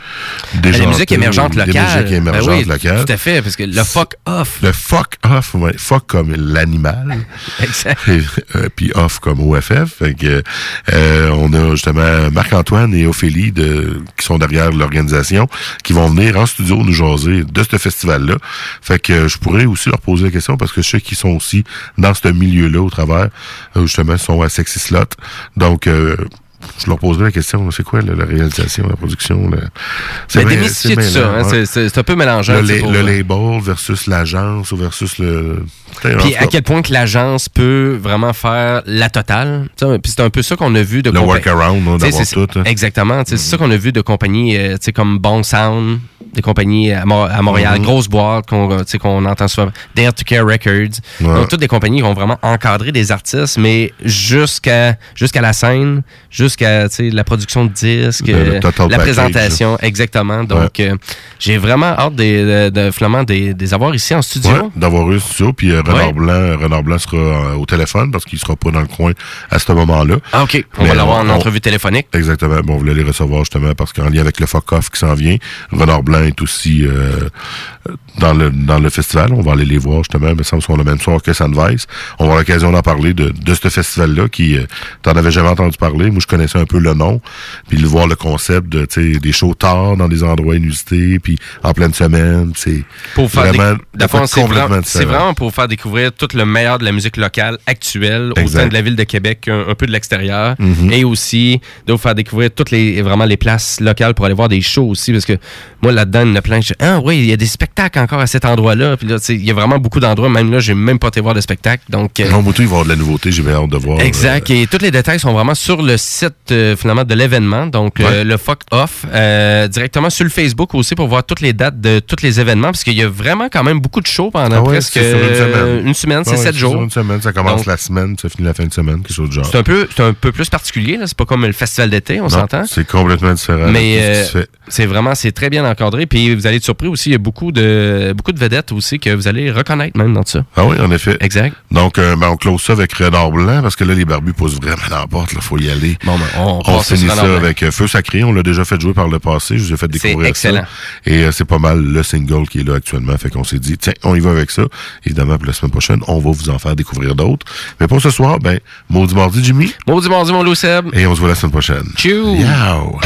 Ben, déjà la musique émergente locale. musique émergente Ben oui, locale. Tout à fait, parce que le fuck off. Le fuck off, ouais. Fuck comme l'animal. Exact. Et, euh, Puis off comme OFF. Fait que, euh, on a justement Marc-Antoine et Ophélie de, qui sont derrière l'organisation qui vont venir en studio nous jaser de ce festival-là. Fait que je pourrais aussi leur poser la question parce que je sais qu'ils sont aussi dans ce milieu-là au travers. euh, justement, sont à Sexy Slot. Donc, euh, je leur poserai la question, c'est quoi la réalisation, la production? Ben, démystifier c'est tout ça, hein, un peu mélangeant. Le, la- le label versus l'agence ou versus le... Puis à quel point que l'agence peut vraiment faire la totale. Puis c'est un peu ça qu'on a vu de Le workaround, hein, d'avoir tout, hein. Exactement. C'est ça qu'on a vu de compagnies euh, comme Bon Sound, des compagnies à, Mo- à Montréal, Mhm. grosses boîtes qu'on entend souvent, Dare to Care Records. Ouais. Donc toutes des compagnies qui ont vraiment encadré des artistes, mais jusqu'à jusqu'à la scène, jusqu'à tu sais, la production de disques, Le- le euh, la package, présentation, exactement. Donc euh, j'ai vraiment hâte de, de, finalement des, des avoir ici en studio. Ouais, d'avoir eu un studio, puis euh, Renard Ouais. Blanc, Renard Blanc sera au téléphone parce qu'il sera pas dans le coin à ce moment-là. Ah, OK. On Mais va l'avoir en entrevue téléphonique. Exactement. Bon, on voulait les recevoir justement parce qu'en lien avec le fuck-off qui s'en vient, Renard Blanc est aussi euh, dans le dans le festival. On va aller les voir justement. Il me semble sont le même soir que Sandvice. On va avoir l'occasion d'en parler de, de ce festival-là qui, euh, t'en avais jamais entendu parler. Moi, je connaissais un peu le nom, puis de voir le concept de, des shows tard dans des endroits inusités, puis en pleine semaine, c'est vraiment c'est complètement vraiment, c'est différent. vraiment pour faire découvrir tout le meilleur de la musique locale actuelle, Exact. autant de la ville de Québec un peu de l'extérieur, Mhm. et aussi de vous faire découvrir toutes les vraiment les places locales pour aller voir des shows aussi, parce que moi là-dedans, il y a plein. Je, ah oui, il y a des spectacles encore à cet endroit-là, puis là, il y a vraiment beaucoup d'endroits. Même là, j'ai même pas été voir de spectacle, donc. euh, Non, Moutou, il va y avoir de la nouveauté, j'ai hâte de voir. Exact. Et tous les détails sont vraiment sur le site euh, finalement de l'événement, donc euh, le Fuck Off, euh, directement sur le Facebook aussi pour voir toutes les dates de tous les événements, parce qu'il y a vraiment quand même beaucoup de shows pendant Ah ouais, presque sur une semaine. euh, une semaine, c'est ouais, sept jours. Sur une semaine, ça commence Donc, la semaine, ça finit la fin de semaine, quelque chose de genre. C'est un peu, c'est un peu plus particulier. là. C'est pas comme le festival d'été, on Non, s'entend. C'est complètement différent. Mais ce c'est vraiment, c'est très bien encadré. Puis vous allez être surpris aussi, il y a beaucoup de, beaucoup de vedettes aussi que vous allez reconnaître même dans tout ça. Ah oui, en effet. Exact. Donc, euh, ben, on close ça avec Renard Blanc, parce que là, les barbus poussent vraiment dans la porte, il faut y aller. Bon, on, On finit ça avec euh, Feu Sacré. On l'a déjà fait jouer par le passé. Je vous ai fait découvrir excellent. ça. Et euh, c'est pas mal le single qui est là actuellement. Fait qu'on s'est dit, tiens, on y va avec ça. Évidemment, pour la semaine prochaine, on va vous en faire découvrir d'autres. Mais pour ce soir, ben, maudit mardi, Jimmy. Maudit mardi, mon loup Seb. Et on se voit la semaine prochaine. Tchou. Yow.